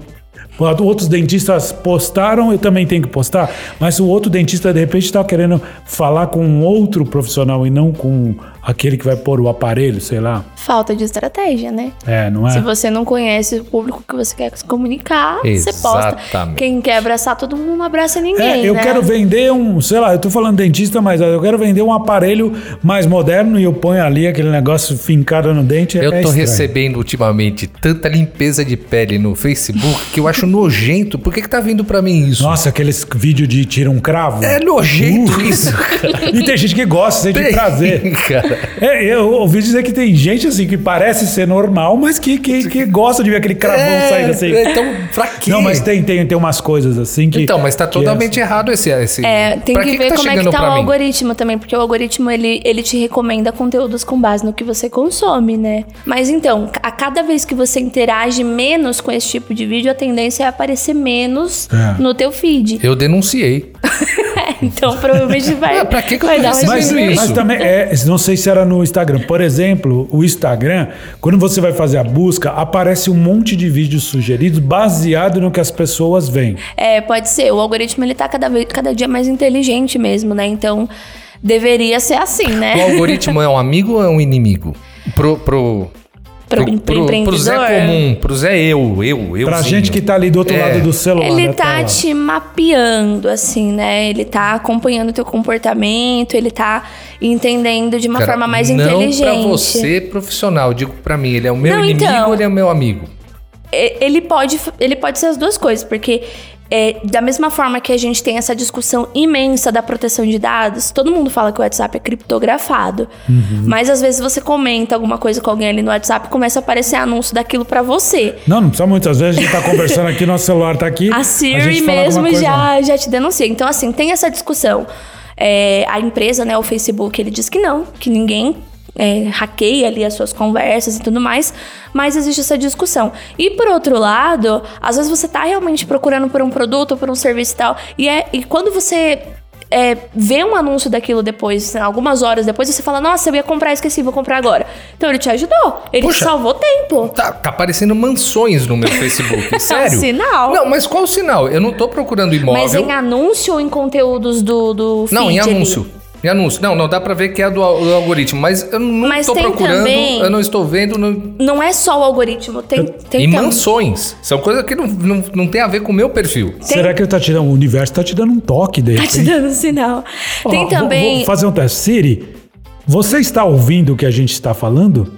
Outros dentistas postaram, eu também tenho que postar, mas o outro dentista de repente está querendo falar com um outro profissional e não com aquele que vai pôr o aparelho, sei lá. Falta de estratégia, né? É, não é? Se você não conhece o público que você quer se comunicar, você posta. Exatamente. Quem quer abraçar todo mundo não abraça ninguém. É, eu né? quero vender um, sei lá, eu tô falando dentista, mas eu quero vender um aparelho mais moderno e eu ponho ali aquele negócio fincado no dente. Eu é tô estranho. recebendo ultimamente tanta limpeza de pele no Facebook que eu acho nojento. Por que, que tá vindo pra mim isso? Nossa, aqueles vídeos de tira um cravo. É nojento isso, cara. E tem gente que gosta, sente Tem, prazer. cara. É, eu ouvi dizer que tem gente assim que parece ser normal, mas que, que, que gosta de ver aquele cravão É, saindo assim. Então, pra quê? Não, mas tem, tem, tem umas coisas assim que. Então, mas tá que totalmente errado esse. esse... É, tem que, que ver tá como é que tá o mim? algoritmo também, porque o algoritmo ele, ele te recomenda conteúdos com base no que você consome, né? Mas então, a cada vez que você interage menos com esse tipo de vídeo, a tendência é aparecer menos É. no teu feed. Eu denunciei. então, provavelmente vai, Ah, pra que que eu vai dar Mas, isso? mas também, é, não sei se era no Instagram. Por exemplo, o Instagram, quando você vai fazer a busca, aparece um monte de vídeos sugeridos baseado no que as pessoas veem. É, pode ser. O algoritmo ele tá cada, vez, cada dia mais inteligente mesmo, né? Então, deveria ser assim, O né? algoritmo é um amigo ou é um inimigo? Pro, pro, Pro, pro, pro, empreendedor. Zé comum, pro Zé eu, eu, eu. Pra gente que tá ali do outro É. lado do celular. Ele da tá te mapeando, assim, né? Ele tá acompanhando o teu comportamento, ele tá entendendo de uma Cara, forma mais não inteligente. pra você, profissional. Digo pra mim, ele é o meu Não, inimigo então. ou ele é o meu amigo? Ele pode, ele pode ser as duas coisas, porque é, da mesma forma que a gente tem essa discussão imensa da proteção de dados, todo mundo fala que o WhatsApp é criptografado. Uhum. Mas às vezes você comenta alguma coisa com alguém ali no WhatsApp e começa a aparecer anúncio daquilo pra você. Não, não precisa muito. Às vezes a gente tá conversando aqui, nosso celular tá aqui. A a Siri fala mesmo já, já te denuncia. Então, assim, tem essa discussão. É, a empresa, né, o Facebook, ele diz que não, que ninguém é, hackeia ali as suas conversas e tudo mais, mas existe essa discussão. E por outro lado, às vezes você tá realmente procurando por um produto ou por um serviço e tal, e, é, e quando você é, vê um anúncio daquilo depois, algumas horas depois, você fala, nossa, eu ia comprar, esqueci, vou comprar agora. Então ele te ajudou, ele Poxa. te salvou tempo. Tá, tá aparecendo mansões no meu Facebook. Sério? sinal. Não, mas qual o sinal? Eu não tô procurando imóvel. Mas em anúncio ou em conteúdos do, do Não, em feed ali? Em anúncio. Não, não dá pra ver que é do, do algoritmo. Mas eu não Mas tô tem procurando, também- eu não estou vendo. Não... Não é só o algoritmo, tem, tem e tam- mansões. São coisas que não, não, não tem a ver com o meu perfil. Será que ele tá te dando, o universo tá te dando um toque de Tá te dando sinal. Ó, tem vou- também. Vou fazer um teste. Siri, você está ouvindo o que a gente está falando?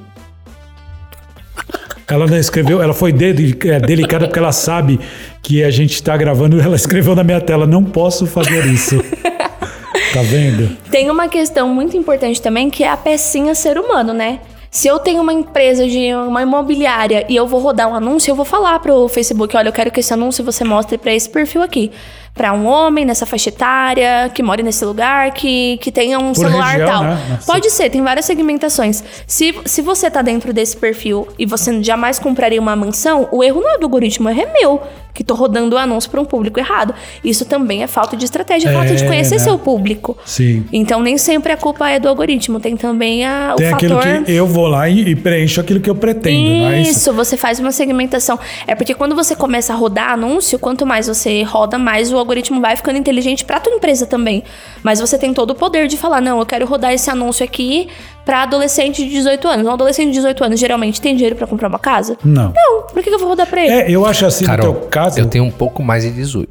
Ela não escreveu, ela foi é, delicada porque ela sabe que a gente está gravando. Ela escreveu na minha tela: não posso fazer isso. Tá vendo? Tem uma questão muito importante também que é a pecinha ser humano, né? Se eu tenho uma empresa de uma imobiliária e eu vou rodar um anúncio, eu vou falar pro Facebook, olha, eu quero que esse anúncio você mostre para esse perfil aqui. Pra um homem nessa faixa etária, que mora nesse lugar, que, que tenha um Por celular região, tal. né? Pode ser, tem várias segmentações. Se, se você tá dentro desse perfil e você jamais compraria uma mansão, o erro não é do algoritmo, o erro é meu, que tô rodando o anúncio para um público errado. Isso também é falta de estratégia, falta de É, conhecer né? seu público. Sim. Então nem sempre a culpa é do algoritmo, tem também a, o Tem aquilo fator. que eu vou lá e, e preencho aquilo que eu pretendo, é isso? Isso, você faz uma segmentação. É porque quando você começa a rodar anúncio, quanto mais você roda, mais o algoritmo vai ficando inteligente pra tua empresa também. Mas você tem todo o poder de falar: não, eu quero rodar esse anúncio aqui pra adolescente de 18 anos. Um adolescente de 18 anos geralmente tem dinheiro pra comprar uma casa? Não. Não, por que que eu vou rodar pra ele? É, eu acho assim Carol, no teu caso. eu tenho um pouco mais de 18.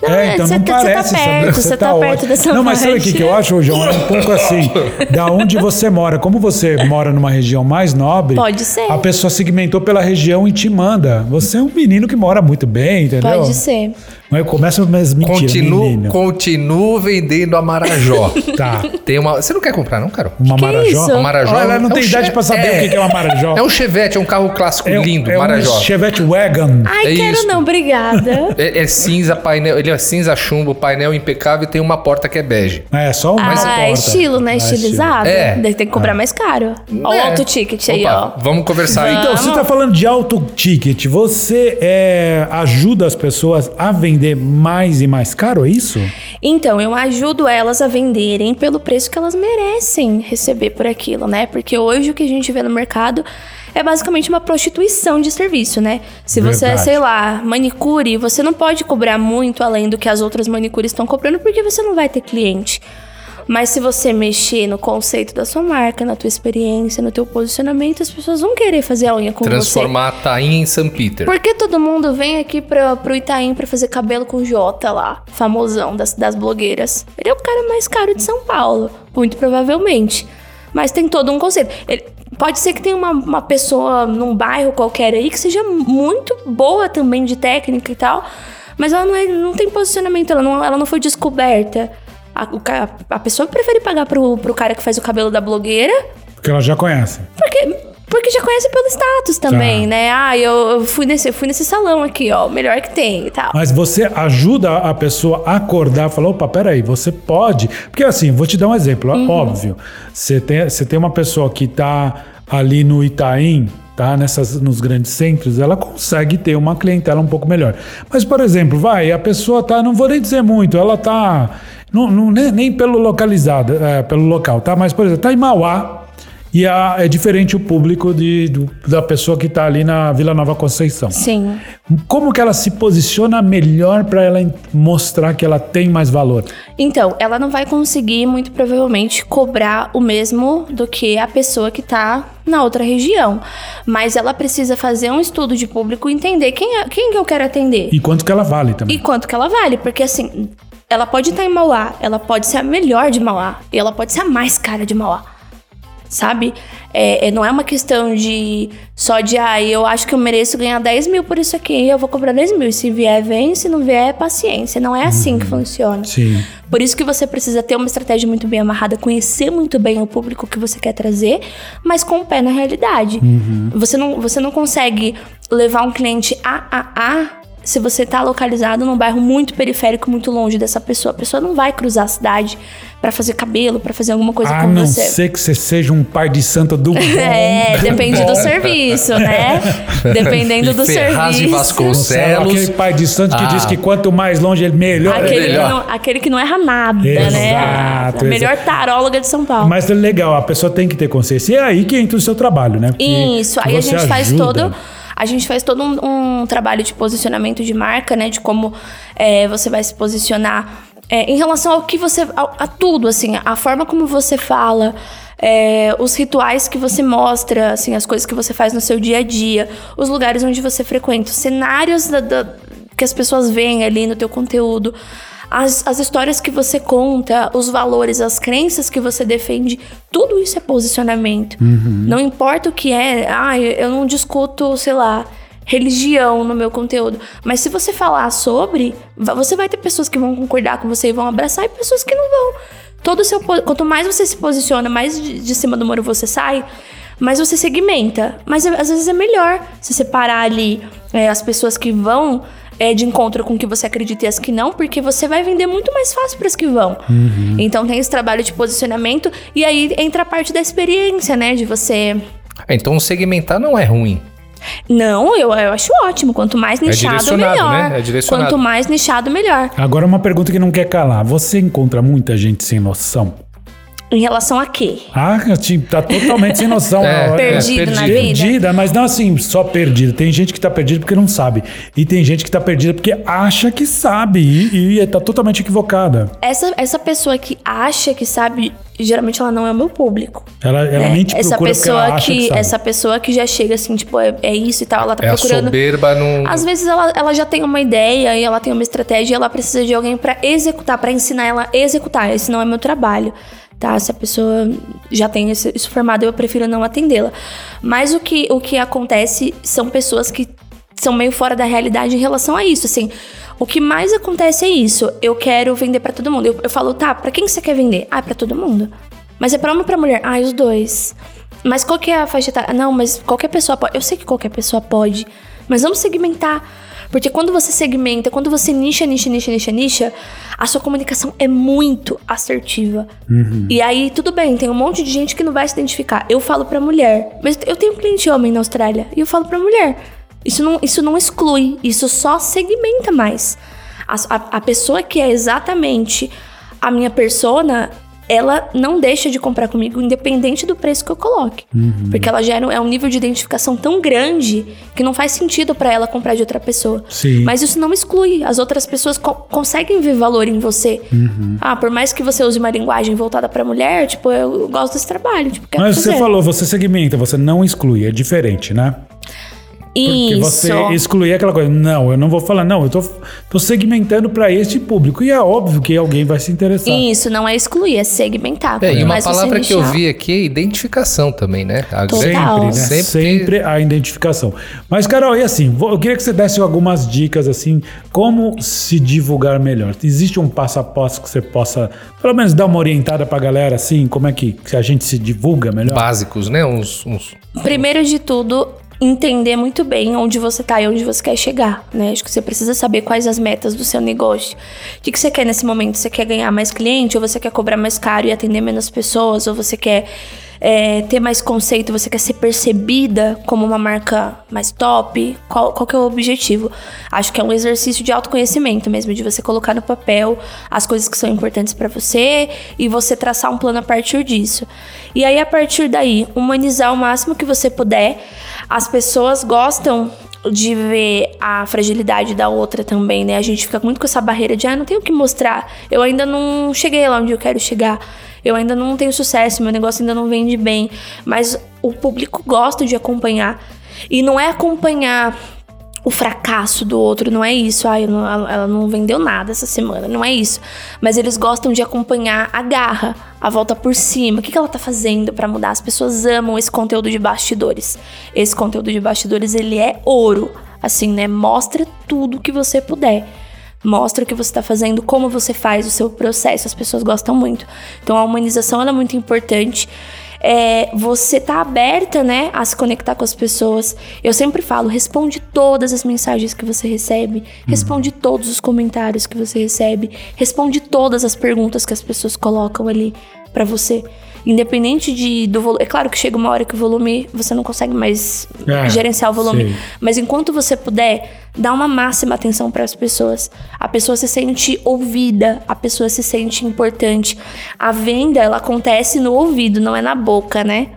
Não, é, então você não tá- você parece, tá perto, você tá, perto ótimo. dessa Não, mas sabe o que, que eu acho, João? É um pouco assim, da onde você mora. Como você mora numa região mais nobre, Pode ser. a pessoa segmentou pela região e te manda. Você é um menino que mora muito bem, entendeu? Pode ser. Mas começa mais mentira, Continuo, menino. continuo vendendo a Marajó. Tá. Tem uma. Você não quer comprar, não, Carol? Uma Que Marajó? isso? Marajó Olha, ela é um- não é um tem idade che- pra saber é. o que é uma Marajó. É um Chevette, é um carro clássico É um- lindo, é Marajó. um Chevette Wagon. Ai, É quero isso. não, obrigada. É, é cinza, painel. Ele é cinza chumbo, painel impecável e tem uma porta que é bege. É, só uma ah, porta. é estilo, né? Estilo. Estilizado. É. Daí tem que cobrar mais caro. Ó, o É. auto ticket aí, Opa, ó. Vamos conversar aí. Então, você está falando de auto ticket. Você é, ajuda as pessoas a vender mais e mais caro, é isso? Então, eu ajudo elas a venderem pelo preço que elas merecem receber por aquilo, né? Porque hoje o que a gente vê no mercado é basicamente uma prostituição de serviço, né? Se você é, Verdade. sei lá, manicure, você não pode cobrar muito além do que as outras manicures estão cobrando, porque você não vai ter cliente. Mas se você mexer no conceito da sua marca, na tua experiência, no teu posicionamento, as pessoas vão querer fazer a unha com você. Transformar a Tainha em St. Peter. Por que todo mundo vem aqui pra, pro Itaim pra fazer cabelo com Jota lá, famosão das, das blogueiras? Ele é o cara mais caro de São Paulo, muito provavelmente. Mas tem todo um conceito. Ele- pode ser que tenha uma, uma pessoa num bairro qualquer aí que seja muito boa também de técnica e tal, mas ela não, é- não tem posicionamento, ela não, ela não foi descoberta. A, ca- a pessoa prefere pagar pro, pro cara que faz o cabelo da blogueira Porque ela já conhece. porque, porque já conhece pelo status também, Tá. né? Ah, eu, fui, nesse, eu fui nesse salão aqui, ó, o melhor que tem e tal. Mas você ajuda a pessoa a acordar falar, opa, peraí, você pode. Porque assim, vou te dar um exemplo, Uhum. óbvio. Você tem, você tem uma pessoa que tá ali no Itaim, tá? Nessas, nos grandes centros, ela consegue ter uma clientela um pouco melhor. Mas, por exemplo, vai, a pessoa tá, não vou nem dizer muito, ela tá. Não, não- nem, nem pelo localizado, é, pelo local, tá? Mas, por exemplo, tá em Mauá. E a- é diferente o público de, do- da pessoa que está ali na Vila Nova Conceição. Sim. Como que ela se posiciona melhor para ela mostrar que ela tem mais valor? Então, ela não vai conseguir, muito provavelmente, cobrar o mesmo do que a pessoa que tá na outra região. Mas ela precisa fazer um estudo de público e entender quem, é, quem que eu quero atender. E quanto que ela vale também? E quanto que ela vale, porque assim, ela pode estar em Mauá, ela pode ser a melhor de Mauá, e ela pode ser a mais cara de Mauá. Sabe? É, é- não é uma questão de só de, ah, eu acho que eu mereço ganhar 10 mil por isso aqui, eu vou cobrar 10 mil. Se vier, vem, se não vier, é paciência. Não é assim que funciona. Sim. Por isso que você precisa ter uma estratégia muito bem amarrada, conhecer muito bem o público que você quer trazer, mas com o pé na realidade. Você, não, você não consegue levar um cliente a a a se você tá localizado num bairro muito periférico, muito longe dessa pessoa. A pessoa não vai cruzar a cidade pra fazer cabelo, pra fazer alguma coisa A com não você. ser que você seja um pai de santa do bom. É, depende do serviço, né? Dependendo do Ferraz e serviço. Vasconcelos. Você é aquele pai de santo que Ah. diz que quanto mais longe ele melhor. Aquele que, melhor. não, aquele que não erra nada, Exato, né? A melhor taróloga de São Paulo. Mas é legal, a pessoa tem que ter consciência. E é aí que entra o seu trabalho, né? Porque Isso, aí a gente faz ajuda. todo. A gente faz todo um, um trabalho de posicionamento de marca, né? De como é, você vai se posicionar é, em relação ao que você. A, tudo, assim, a forma como você fala. é, os rituais que você mostra, assim, as coisas que você faz no seu dia a dia, os lugares onde você frequenta, os cenários da- da- que as pessoas veem ali no teu conteúdo, as, as histórias que você conta, os valores, as crenças que você defende, tudo isso é posicionamento. Não importa o que é, ah, eu não discuto, sei lá, religião no meu conteúdo. Mas se você falar sobre, você vai ter pessoas que vão concordar com você e vão abraçar e pessoas que não vão. todo seu. Quanto mais você se posiciona, mais de, de cima do muro você sai, mais você segmenta. Mas é- às vezes é melhor se separar ali é, as pessoas que vão. É, de encontro com o que você acredita e as que não, porque você vai vender muito mais fácil para as que vão. Então tem esse trabalho de posicionamento e aí entra a parte da experiência, né? De você É, Então segmentar não é ruim. não, eu, eu acho ótimo. Quanto mais nichado, direcionado, melhor. né? É. Quanto mais nichado, melhor. Agora uma pergunta que não quer calar. Você encontra muita gente sem noção? Em relação a quê? Ah, tá totalmente sem noção. É, na hora. Perdido na vida? Perdida, mas não assim, só perdida. Tem gente que tá perdida porque não sabe. E tem gente que tá perdida porque acha que sabe e, e tá totalmente equivocada. Essa, essa pessoa que acha que sabe, geralmente ela não é o meu público. Ela, ela né? nem te essa procura pessoa ela acha que, que, sabe. essa pessoa que já chega assim, tipo, é, é isso e tal, ela tá É procurando. soberba num. Às vezes ela, ela já tem uma ideia e ela tem uma estratégia e ela precisa de alguém pra executar, pra ensinar ela a executar. Esse não é meu trabalho, tá? Se a pessoa já tem isso formado, eu prefiro não atendê-la. Mas o que, o que acontece são pessoas que são meio fora da realidade em relação a isso, assim. O que mais acontece é isso. Eu quero vender pra todo mundo. Eu, eu falo, tá, pra quem você quer vender? Ah, pra todo mundo. Mas é pra homem ou pra mulher? Ah, os dois. Mas qual que é a faixa etária? Não, mas qualquer pessoa pode. Eu sei que qualquer pessoa pode. Mas vamos segmentar. Porque quando você segmenta, quando você nicha, nicha, nicha, nicha, nicha, a sua comunicação é muito assertiva. E aí, tudo bem, tem um monte de gente que não vai se identificar. Eu falo pra mulher. Mas eu tenho um cliente homem na Austrália. E eu falo pra mulher. Isso não, isso não exclui. Isso só segmenta mais. A, a, a pessoa que é exatamente a minha persona, ela não deixa de comprar comigo, independente do preço que eu coloque. Porque ela gera é um nível de identificação tão grande que não faz sentido pra ela comprar de outra pessoa. Sim. Mas isso não exclui. As outras pessoas co- conseguem ver valor em você. Uhum. Ah, por mais que você use uma linguagem voltada pra mulher, tipo, eu gosto desse trabalho. Tipo, Mas você fazer. falou, você segmenta, você não exclui, é diferente, né? Porque Isso. você excluir aquela coisa. Não, eu não vou falar, não, eu tô, tô segmentando pra este público. E é óbvio que alguém vai se interessar. Isso, não é excluir, é segmentar. É, e uma palavra que eu vi aqui é identificação também, né? A Total. Sempre, né? Sempre Sempre, a identificação. Mas, Carol, e assim, eu queria que você desse algumas dicas, assim, como se divulgar melhor. Existe um passo a passo que você possa, pelo menos, dar uma orientada pra galera, assim, como é que, que a gente se divulga melhor? básicos, né? Uns, uns- Primeiro de tudo, entender muito bem onde você tá e onde você quer chegar, né? Acho que você precisa saber quais as metas do seu negócio. O que, que você quer nesse momento? Você quer ganhar mais cliente? Ou você quer cobrar mais caro e atender menos pessoas? Ou você quer é, ter mais conceito? Você quer ser percebida como uma marca mais top? Qual, qual que é o objetivo? Acho que é um exercício de autoconhecimento mesmo, de você colocar no papel as coisas que são importantes pra você e você traçar um plano a partir disso. E aí, a partir daí, humanizar o máximo que você puder. As pessoas gostam de ver a fragilidade da outra também, né? A gente fica muito com essa barreira de, ah, não tenho o que mostrar. Eu ainda não cheguei lá onde eu quero chegar. Eu ainda não tenho sucesso, meu negócio ainda não vende bem. Mas o público gosta de acompanhar. E não é acompanhar o fracasso do outro, não é isso. Não- ela não vendeu nada essa semana, não é isso. Mas eles gostam de acompanhar a garra, a volta por cima. O que, que ela tá fazendo pra mudar? As pessoas amam esse conteúdo de bastidores. Esse conteúdo de bastidores, ele é ouro. Assim, né? Mostra tudo que você puder. Mostra o que você está fazendo, como você faz o seu processo. As pessoas gostam muito. Então a humanização é muito importante. É, você tá aberta, né, a se conectar com as pessoas. Eu sempre falo, responde todas as mensagens que você recebe, responde todos os comentários que você recebe, responde todas as perguntas que as pessoas colocam ali pra você. Independente de, do volume. É claro que chega uma hora que o volume você não consegue mais É, gerenciar o volume. sei. Mas enquanto você puder, dá uma máxima atenção para as pessoas. A pessoa se sente ouvida, a pessoa se sente importante. A venda, ela acontece no ouvido, não é na boca, né?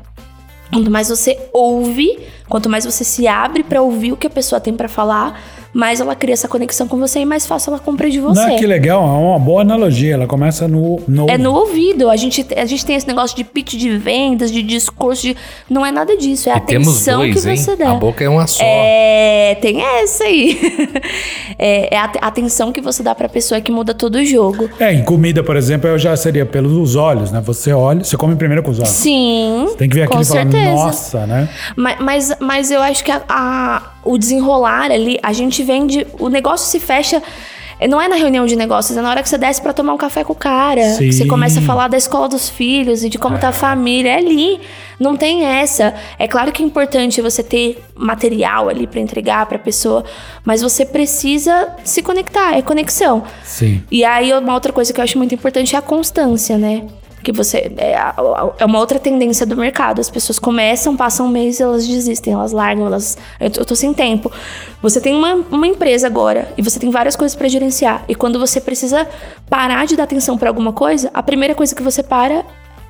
Quanto mais você ouve, quanto mais você se abre para ouvir o que a pessoa tem para falar, mais ela cria essa conexão com você e mais fácil ela compra de você. Não, que legal, é uma boa analogia. Ela começa no. no É no ouvido. A gente, a gente tem esse negócio de pitch de vendas, de discurso, de. Não é nada disso. É a E temos atenção dois, que hein? você dá. A boca é uma só. É, tem essa aí. é, é a atenção que você dá pra pessoa que muda todo o jogo. É, em comida, por exemplo, eu já seria pelos olhos, né? Você olha, você come primeiro com os olhos. Sim. Tem que ver com aquilo e falar, certeza. nossa, né? Mas, mas, mas eu acho que a- a- o desenrolar ali, a gente vende. O negócio se fecha não é na reunião de negócios, é na hora que você desce pra tomar um café com o cara. Sim. que Você começa a falar da escola dos filhos e de como tá a família. É ali. Não tem essa. É claro que é importante você ter material ali pra entregar pra pessoa, mas você precisa se conectar. É conexão. Sim. E aí, uma outra coisa que eu acho muito importante é a constância, né? Que você. É, é uma outra tendência do mercado. As pessoas começam, passam um mês e elas desistem, elas largam, elas. Eu tô, eu tô sem tempo. Você tem uma, uma empresa agora e você tem várias coisas pra gerenciar. E quando você precisa parar de dar atenção pra alguma coisa, a primeira coisa que você para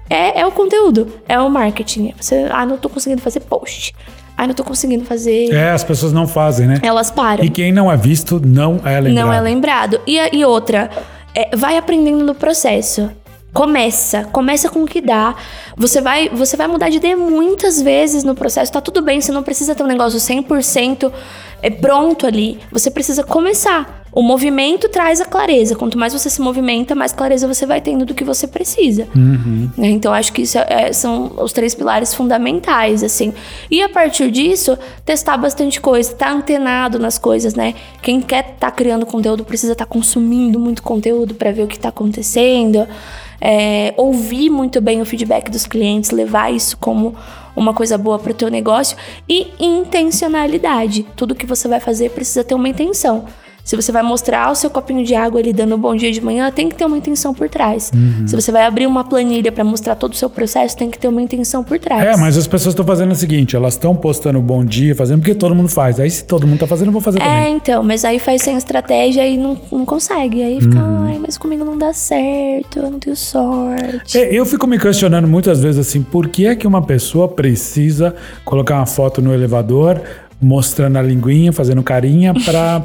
é, é o conteúdo, é o marketing. Você, ah, não tô conseguindo fazer post. Ah, não tô conseguindo fazer. É, as pessoas não fazem, né? Elas param. E quem não é visto não é lembrado. Não é lembrado. E, e outra, é, vai aprendendo no processo. Começa, começa com o que dá. Você vai, você vai mudar de ideia muitas vezes no processo. Tá tudo bem, você não precisa ter um negócio 100% é, pronto ali. Você precisa começar. O movimento traz a clareza. Quanto mais você se movimenta, mais clareza você vai tendo do que você precisa. Né? Então, acho que isso é- é- são os três pilares fundamentais, assim. E a partir disso, testar bastante coisa, estar antenado nas coisas, né? Quem quer estar criando conteúdo precisa estar consumindo muito conteúdo para ver o que está acontecendo. É, ouvir muito bem o feedback dos clientes, levar isso como uma coisa boa para o teu negócio e intencionalidade. Tudo que você vai fazer precisa ter uma intenção. Se você vai mostrar o seu copinho de água ali dando um bom dia de manhã, tem que ter uma intenção por trás. Se você vai abrir uma planilha para mostrar todo o seu processo, tem que ter uma intenção por trás. É, mas as pessoas estão fazendo o seguinte, elas estão postando bom dia, fazendo porque todo mundo faz. Aí se todo mundo tá fazendo, eu vou fazer É, também. então, mas aí faz sem estratégia e não, não consegue. Aí fica, Uhum. ai, mas comigo não dá certo, eu não tenho sorte. É, Eu fico me questionando muitas vezes assim, por que é que uma pessoa precisa colocar uma foto no elevador, mostrando a linguinha, fazendo carinha pra,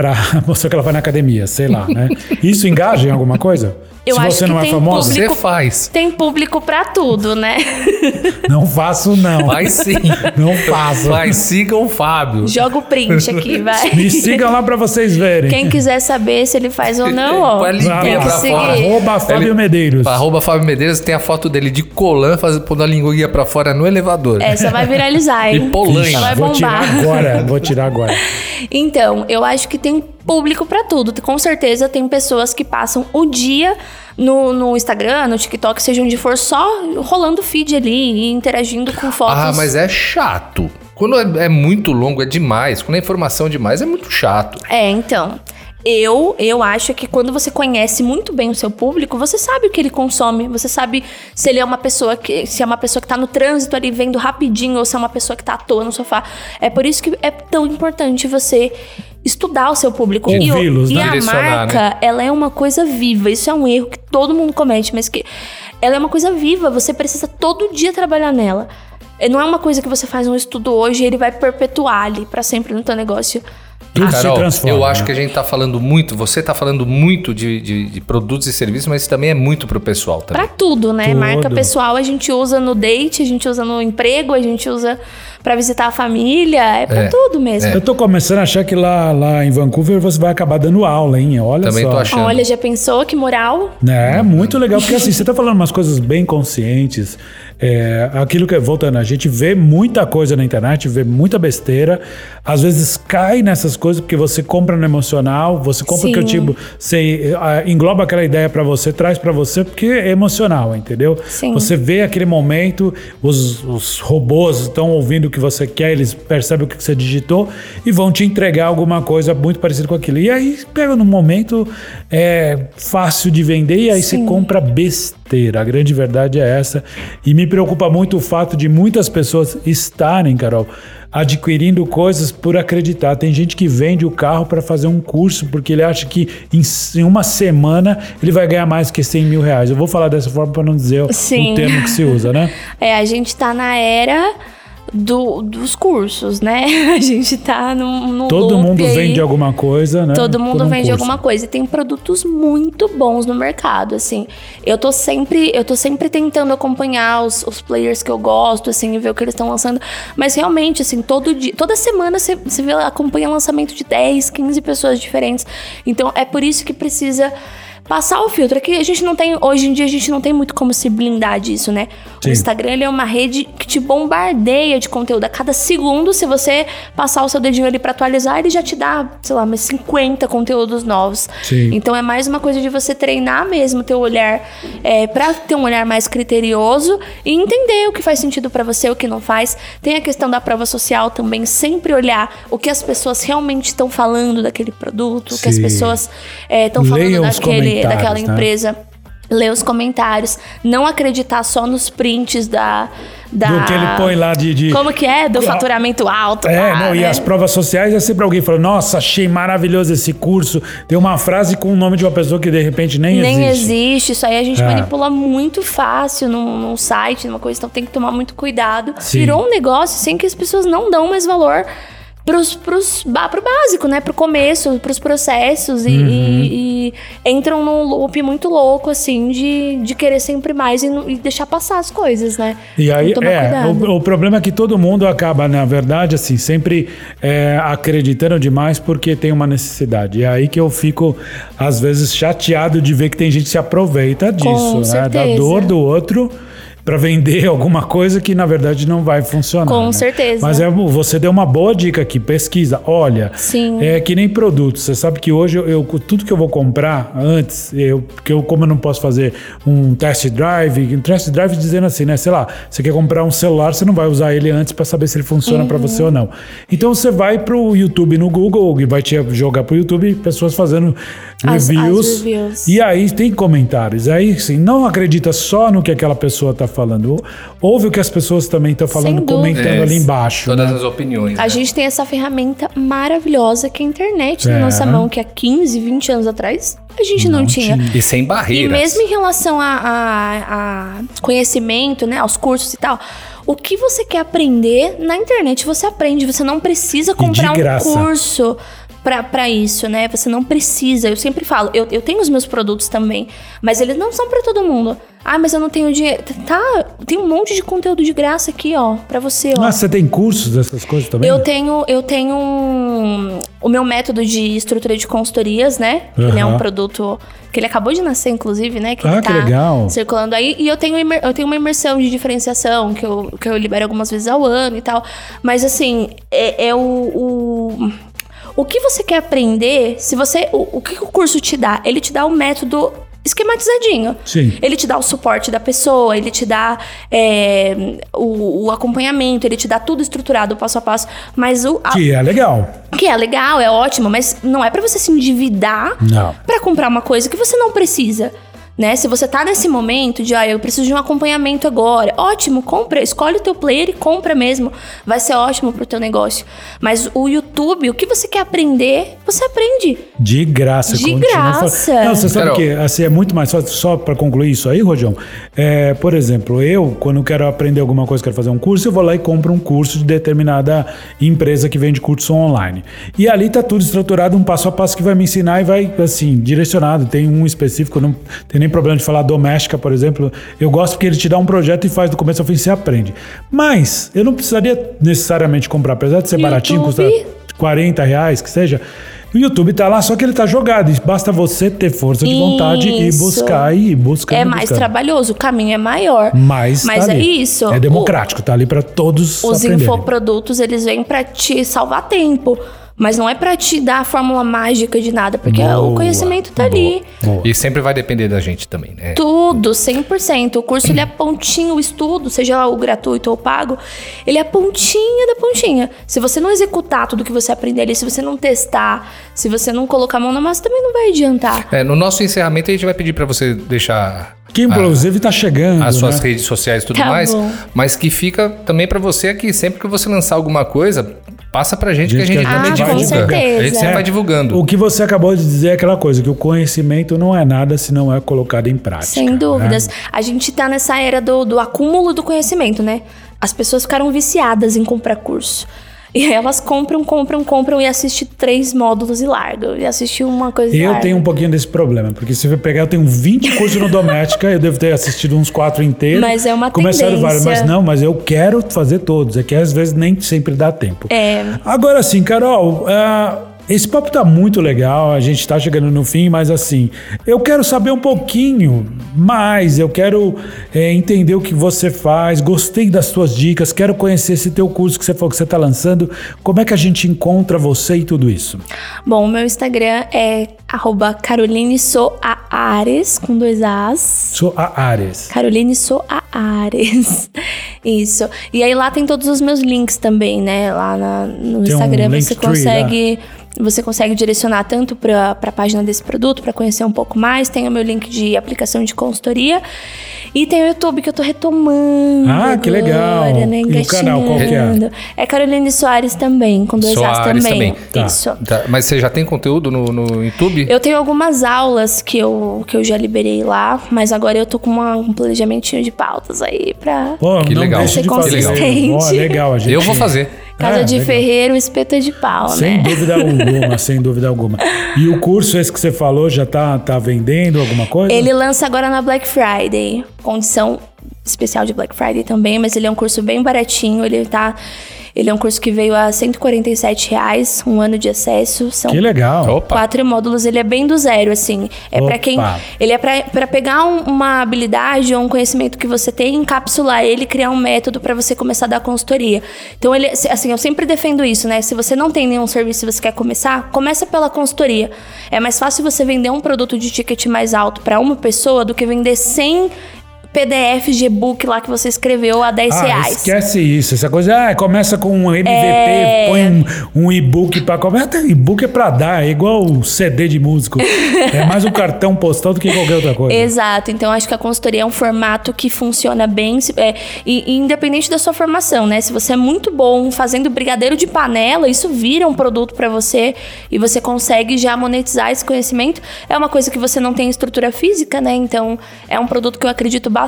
pra mostrar que ela vai na academia, sei lá, né? Isso engaja em alguma coisa? Eu Se acho você que não é tem famosa, público- Você faz. Tem público pra tudo, né? não faço não. Faz sim. Não faço. Mas sigam o Fábio. Joga o print aqui, vai. Me sigam lá pra vocês verem. Quem quiser saber se ele faz ou não, ó. Linguinha Tem que pra seguir. fora. Arroba Fábio Ele- Medeiros. Arroba Fábio Medeiros tem a foto dele de colã, fazendo, pondo a linguinha pra fora no elevador. Essa vai viralizar, E hein? Polanha. Essa vai vou tirar bombar. agora, vou tirar agora. Então, eu acho que tem público pra tudo. Com certeza tem pessoas que passam o dia no, no Instagram, no TikTok, seja onde for, só rolando feed ali e interagindo com fotos. Ah, mas é chato. Quando é, é muito longo, é demais. Quando é informação demais, é muito chato. É, então. Eu, eu acho que quando você conhece muito bem o seu público, você sabe o que ele consome, você sabe se ele é uma pessoa que se é uma pessoa que tá no trânsito ali vendo rapidinho ou se é uma pessoa que tá à toa no sofá. É por isso que é tão importante você estudar o seu público e, o- e né? a Direcionar, marca, ela é uma coisa viva. Isso é um erro que todo mundo comete, mas que ela é uma coisa viva, você precisa todo dia trabalhar nela. É, Não é uma coisa que você faz um estudo hoje e ele vai perpetuar ali pra sempre no teu negócio. Tudo se Carol, transforma. eu acho né? que a gente tá falando muito, você tá falando muito de, de- de produtos e serviços, mas isso também é muito pro pessoal também. Pra tudo, né? Tudo. Marca pessoal a gente usa no date, a gente usa no emprego, a gente usa pra visitar a família, é pra É. tudo mesmo. Eu tô começando a achar que lá, lá em Vancouver você vai acabar dando aula, hein? Olha Também só. tô achando. Olha, já pensou que moral? É, muito legal, porque assim, você tá falando umas coisas bem conscientes. É, aquilo que, voltando, a gente vê muita coisa na internet, vê muita besteira. Às vezes cai nessas coisas porque você compra no emocional, você compra Sim. que o tipo, você engloba aquela ideia pra você, traz pra você porque é emocional, entendeu? Sim. Você vê aquele momento, os, os robôs estão ouvindo o que você quer, eles percebem o que você digitou e vão te entregar alguma coisa muito parecida com aquilo. E aí pega num momento é, fácil de vender e aí você compra besteira. A grande verdade é essa. E me preocupa muito o fato de muitas pessoas estarem, Carol, adquirindo coisas por acreditar. Tem gente que vende o carro para fazer um curso porque ele acha que em, uma semana ele vai ganhar mais que 100 mil reais. Eu vou falar dessa forma para não dizer o- Sim. o termo que se usa, né? É, a gente tá na era do- dos cursos, né? A gente tá no, no Todo mundo aí. vende alguma coisa, né? Todo mundo um vende curso. alguma coisa e tem produtos muito bons no mercado, assim. Eu tô sempre, eu tô sempre tentando acompanhar os, os players que eu gosto, assim, e ver o que eles estão lançando. Mas realmente, assim, todo dia, toda semana você, você vê, acompanha lançamento de 10, 15 pessoas diferentes. Então é por isso que precisa passar o filtro. É que a gente não tem, hoje em dia a gente não tem muito como se blindar disso, né? Sim. O Instagram ele é uma rede que te bombardeia de conteúdo. A cada segundo, se você passar o seu dedinho ali pra atualizar, ele já te dá, sei lá, mais 50 conteúdos novos. Sim. Então é mais uma coisa de você treinar mesmo teu olhar é, para ter um olhar mais criterioso e entender o que faz sentido pra você, o que não faz. Tem a questão da prova social também, sempre olhar o que as pessoas realmente estão falando daquele produto, o que as Sim. pessoas estão falando Leiam daquele, daquela né? empresa. Ler os comentários, não acreditar só nos prints da. da Do que ele põe lá de. de- Como que é? Do faturamento alto. É, lá, não, e né? as provas sociais é sempre alguém falando, nossa, achei maravilhoso esse curso. Tem uma frase com o nome de uma pessoa que de repente nem, Nem existe. existe. Isso aí a gente É. manipula muito fácil num, num site, numa coisa, então tem que tomar muito cuidado. Sim. Virou um negócio sem que as pessoas não dão mais valor pros, pros, pro básico, né? Pro começo, pros processos e, Uhum. e- e entram num loop muito louco, assim, de, de querer sempre mais e, e deixar passar as coisas, né? E aí, é, o, o problema é que todo mundo acaba, na verdade, assim, sempre é, acreditando demais porque tem uma necessidade. E é aí que eu fico, às vezes, chateado de ver que tem gente que se aproveita disso, né? Da dor do outro para vender alguma coisa que, na verdade, não vai funcionar. Com né? certeza. Mas é, você deu uma boa dica aqui, pesquisa. Olha, Sim. é que nem produtos. Você sabe que hoje eu, eu- tudo que eu vou comprar antes, eu, porque eu, como eu não posso fazer um test drive, um test drive dizendo assim, né? Sei lá, você quer comprar um celular, você não vai usar ele antes para saber se ele funciona para você ou não. Então você vai pro YouTube no Google e vai te jogar pro YouTube pessoas fazendo As- as reviews. reviews. E aí tem comentários. Aí sim, não acredita só no que aquela pessoa tá falando. Ouve o que as pessoas também estão falando, comentando É, ali embaixo. Todas né? as opiniões. A né? gente tem essa ferramenta maravilhosa que é a internet É. na nossa mão, que há 15, 20 anos atrás a gente não, Não tinha. tinha. E sem E barreiras. mesmo em relação a, a- a conhecimento, né, aos cursos e tal, o que você quer aprender na internet você aprende. Você não precisa de comprar um curso pra, pra isso, né? Você não precisa. Eu sempre falo, eu, eu tenho os meus produtos também, mas eles não são pra todo mundo. Ah, mas eu não tenho dinheiro. Tá, tem um monte de conteúdo de graça aqui, ó, pra você, ó. Ah, você tem cursos dessas coisas também? Eu tenho, eu tenho um- o meu método de estrutura de consultorias, né? Que Ele é um produto que ele acabou de nascer, inclusive, né? Que Ah, ele que tá legal. circulando aí. E eu tenho, eu tenho uma imersão de diferenciação que eu, que eu libero algumas vezes ao ano e tal. Mas assim, é, é o, o. o que você quer aprender, se você. O, o que o curso te dá? Ele te dá o método esquematizadinho. Sim. Ele te dá o suporte da pessoa, ele te dá é, o, o acompanhamento, ele te dá tudo estruturado, passo a passo. Mas o. a- Que é legal. que é legal, é ótimo, mas não é pra você se endividar pra comprar uma coisa que você não precisa. Né? Se você tá nesse momento de, ah, eu preciso de um acompanhamento agora, ótimo, compra, escolhe o teu player e compra mesmo. Vai ser ótimo pro teu negócio. Mas o YouTube, o que você quer aprender, você aprende. De graça. De graça. falando. Não, você sabe Carol. que assim, é muito mais fácil, só para concluir isso aí, Rojão. É, por exemplo, eu, quando eu quero aprender alguma coisa, quero fazer um curso, eu vou lá e compro um curso de determinada empresa que vende curso online. E ali tá tudo estruturado, um passo a passo que vai me ensinar e vai, assim, direcionado. Tem um específico, não tem nem problema de falar doméstica, por exemplo. Eu gosto porque ele te dá um projeto e faz do começo ao fim, você aprende. Mas eu não precisaria necessariamente comprar, apesar de ser baratinho, custa YouTube. 40 reais, que seja. O YouTube tá lá, só que ele tá jogado. Basta você ter força de vontade e Isso. buscar e buscar. é mais trabalhoso, o caminho é maior. Mas, Mas tá é ali. isso. É democrático, tá ali pra todos Os aprenderem. infoprodutos, eles vêm pra te salvar tempo. Mas não é pra te dar a fórmula mágica de nada, porque Boa, o conhecimento tá boa, ali. boa. E sempre vai depender da gente também, né? Tudo, 100%. O curso ele é pontinho, o estudo, seja lá o gratuito ou o pago, ele é pontinha da pontinha. Se você não executar tudo que você aprender ali, se você não testar, se você não colocar a mão na massa, também não vai adiantar. É, no nosso encerramento a gente vai pedir pra você deixar Que inclusive tá chegando. as suas né? redes sociais e tudo Tá mais, bom. mas que fica também pra você aqui, sempre que você lançar alguma coisa, passa pra gente, que a gente que a também gente vai divulga. certeza. A gente sempre É, vai divulgando. O que você acabou de dizer é aquela coisa, que o conhecimento não é nada se não é colocado em prática. Sem dúvidas. né? A gente tá nessa era do, do acúmulo do conhecimento, né? As pessoas ficaram viciadas em comprar curso. E aí elas compram, compram, compram e assistem três módulos e largam. E assistem uma coisa e Eu largam. tenho um pouquinho desse problema, porque se eu pegar, eu tenho 20 cursos no Doméstica, eu devo ter assistido uns quatro inteiros. Mas é uma Começaram vários, tendência. mas não, mas eu quero fazer todos, é que às vezes nem sempre dá tempo. É. Agora sim, Carol, ah, esse papo tá muito legal, a gente tá chegando no fim, mas assim, eu quero saber um pouquinho mais, eu quero é, entender o que você faz, gostei das suas dicas, quero conhecer esse teu curso que você falou que você tá lançando, como é que a gente encontra você e tudo isso? Bom, o meu Instagram é arroba Caroline Soares, com dois As. Sou a Ares. Caroline Soares. Isso. E aí lá tem todos os meus links também, né? Lá na- no Tem um Instagram link você tree consegue. Você consegue direcionar tanto para a página desse produto, para conhecer um pouco mais. Tem o meu link de aplicação de consultoria. E tem o YouTube que eu tô retomando. Ah, que legal. agora, né? E o canal, qual que é? É Caroline Soares também, com dois As Soares também. também. Tá. Isso. Tá, mas você já tem conteúdo no, no YouTube? Eu tenho algumas aulas que eu, que eu já liberei lá, mas agora eu tô com uma- um planejamentinho de pautas aí pra Pô, Que não legal. de Ser fazer. consistente. Ó, legal, a gente. Eu vou fazer. Casa É, de legal. Ferreiro, espeta de pau, Sem né? dúvida alguma, sem dúvida alguma. E o curso esse que você falou já tá, tá vendendo alguma coisa? Ele lança agora na Black Friday, condição especial de Black Friday também, mas ele é um curso bem baratinho, ele tá... Ele é um curso que veio a 147 reais, um ano de acesso. São Que legal. Opa. quatro módulos, ele é bem do zero, assim. É Opa. pra quem. Ele é pra, pra pegar um- uma habilidade ou um conhecimento que você tem, encapsular ele, criar um método pra você começar a dar consultoria. Então, ele, assim, eu sempre defendo isso, né? Se você não tem nenhum serviço e você quer começar, começa pela consultoria. É mais fácil você vender um produto de ticket mais alto pra uma pessoa do que vender 100 PDFs de e-book lá que você escreveu a 10 Ah, reais. esquece isso. Essa coisa, ah, começa com um MVP, É. põe um, um e-book pra começar. E-book é pra dar, é igual o CD de músico. é mais um cartão postal do que qualquer outra coisa. Exato, então acho que a consultoria é um formato que funciona bem, é, e, e independente da sua formação, né? Se você é muito bom fazendo brigadeiro de panela, isso vira um produto para você e você consegue já monetizar esse conhecimento. É uma coisa que você não tem estrutura física, né? Então é um produto que eu acredito bastante.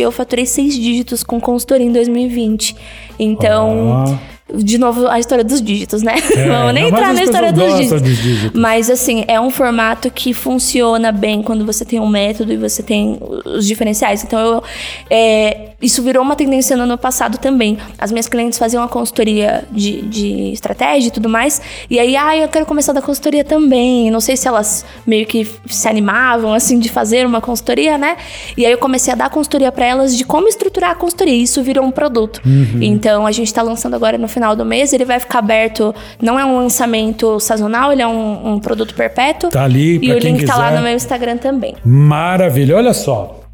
Eu faturei seis dígitos com consultoria em 2020. Então. De novo, a história dos dígitos, né? É, Vamos nem entrar na história dos dígitos. dos dígitos. Mas assim, é um formato que funciona bem quando você tem um método e você tem os diferenciais. Então, eu, é, isso virou uma tendência no ano passado também. As minhas clientes faziam a consultoria de, de estratégia e tudo mais. E aí, ah, eu quero começar da consultoria também. Não sei se elas meio que se animavam, assim, de fazer uma consultoria, né? E aí eu comecei a dar consultoria para elas de como estruturar a consultoria. E isso virou um produto. Uhum. Então, a gente tá lançando agora no final do mês. Ele vai ficar aberto. Não é um lançamento sazonal, ele é um, um produto perpétuo. Tá ali, E o link tá lá quiser. no meu Instagram também. Maravilha, olha só.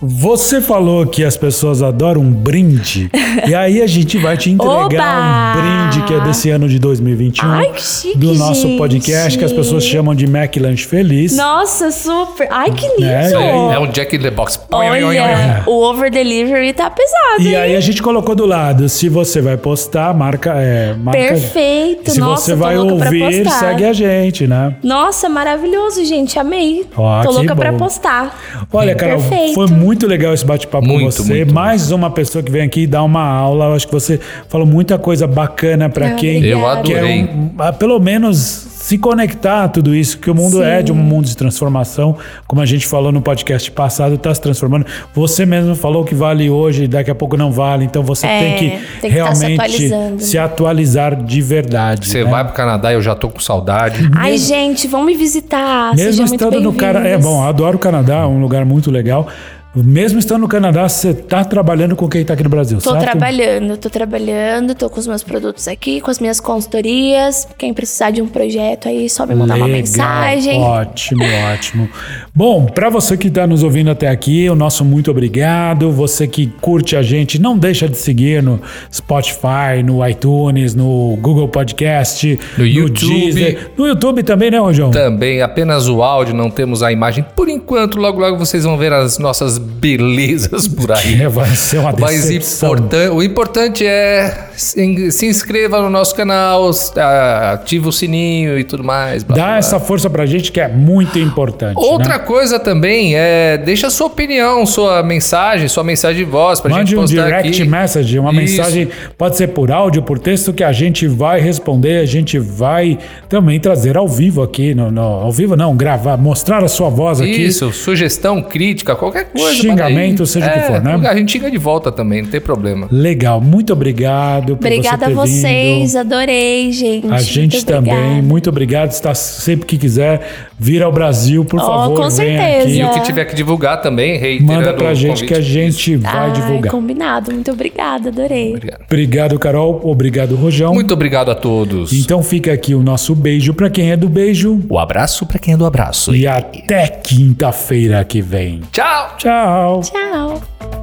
Você falou que as pessoas adoram um brinde. e aí a gente vai te entregar Oba! um brinde que é desse ano de 2021. Ai, que chique, Do nosso gente. podcast que as pessoas chamam de Mac Lanche Feliz. Nossa, super. Ai, que lindo. É, É, é um Jack in the Box. Olha, o over delivery tá pesado. E hein? aí a gente colocou do lado, se você vai postar, marca, é, marca Perfeito. Se Nossa, você vai pra ouvir, segue a gente, né? Nossa, maravilhoso, gente. Amei. Ó, Tô louca pra bom. postar. Olha, Carol, Perfeito. foi muito legal esse bate-papo com Muito, você. muito, Mais uma pessoa que vem aqui dar uma aula. Eu acho que você falou muita coisa bacana Ah, quem Eu quer adorei. um- ah, pelo menos se conectar a tudo isso, que o mundo Sim. é de um mundo de transformação, como a gente falou no podcast passado, está se transformando. Você mesmo falou que vale hoje, daqui a pouco não vale, então você É, tem que tem que tá se realmente se atualizar de verdade. Você né? vai pro Canadá, eu já tô com saudade. Ai, gente, vão me visitar. Mesmo muito estando no Canadá, é bom, eu adoro o Canadá, é um lugar muito legal. Mesmo estando no Canadá, você tá trabalhando com quem tá aqui no Brasil, Tô certo? trabalhando, tô trabalhando, tô com os meus produtos aqui, com as minhas consultorias. Quem precisar de um projeto aí, só me mandar uma Legal, mensagem. Ótimo, ótimo. Bom, para você que está nos ouvindo até aqui, o nosso muito obrigado. Você que curte a gente, não deixa de seguir no Spotify, no iTunes, no Google Podcast, No YouTube. Deezer, no YouTube também, né, Rojão? Também apenas o áudio, não temos a imagem. Por enquanto, logo logo vocês vão ver as nossas belezas por aí. É, vai ser uma Mas decepção. importan- o importante é se, inscreva no nosso canal, ah, ativa o sininho e tudo mais. blá, Dá blá, essa força pra gente que é muito importante. Outra né? coisa também é deixa sua opinião, sua mensagem, sua mensagem de voz pra Mande gente um postar direct aqui. message, uma Isso. mensagem, pode ser por áudio, por texto, que a gente vai responder, a gente vai também trazer ao vivo aqui, no, no- ao vivo não, gravar, mostrar a sua voz aqui. Isso, sugestão, crítica, qualquer coisa. Xingamento, seja o que É, for, né? A gente xinga de volta também, não tem problema. Legal, muito obrigado. Obrigado por Obrigada você ter a vocês, vindo. adorei, gente. A gente Muito também, obrigada. muito obrigado. Está sempre que quiser vir ao Brasil, por Oh, favor, com venha certeza. E o que tiver que divulgar também, reiterando Manda pra gente que a gente vai Ai, divulgar. combinado. Muito obrigada, adorei. Obrigado. Obrigado, Carol. Obrigado, Rojão. Muito obrigado a todos. Então fica aqui o nosso beijo pra quem é do beijo. O abraço pra quem é do abraço. E até quinta-feira que vem. Tchau! Tchau. Tchau.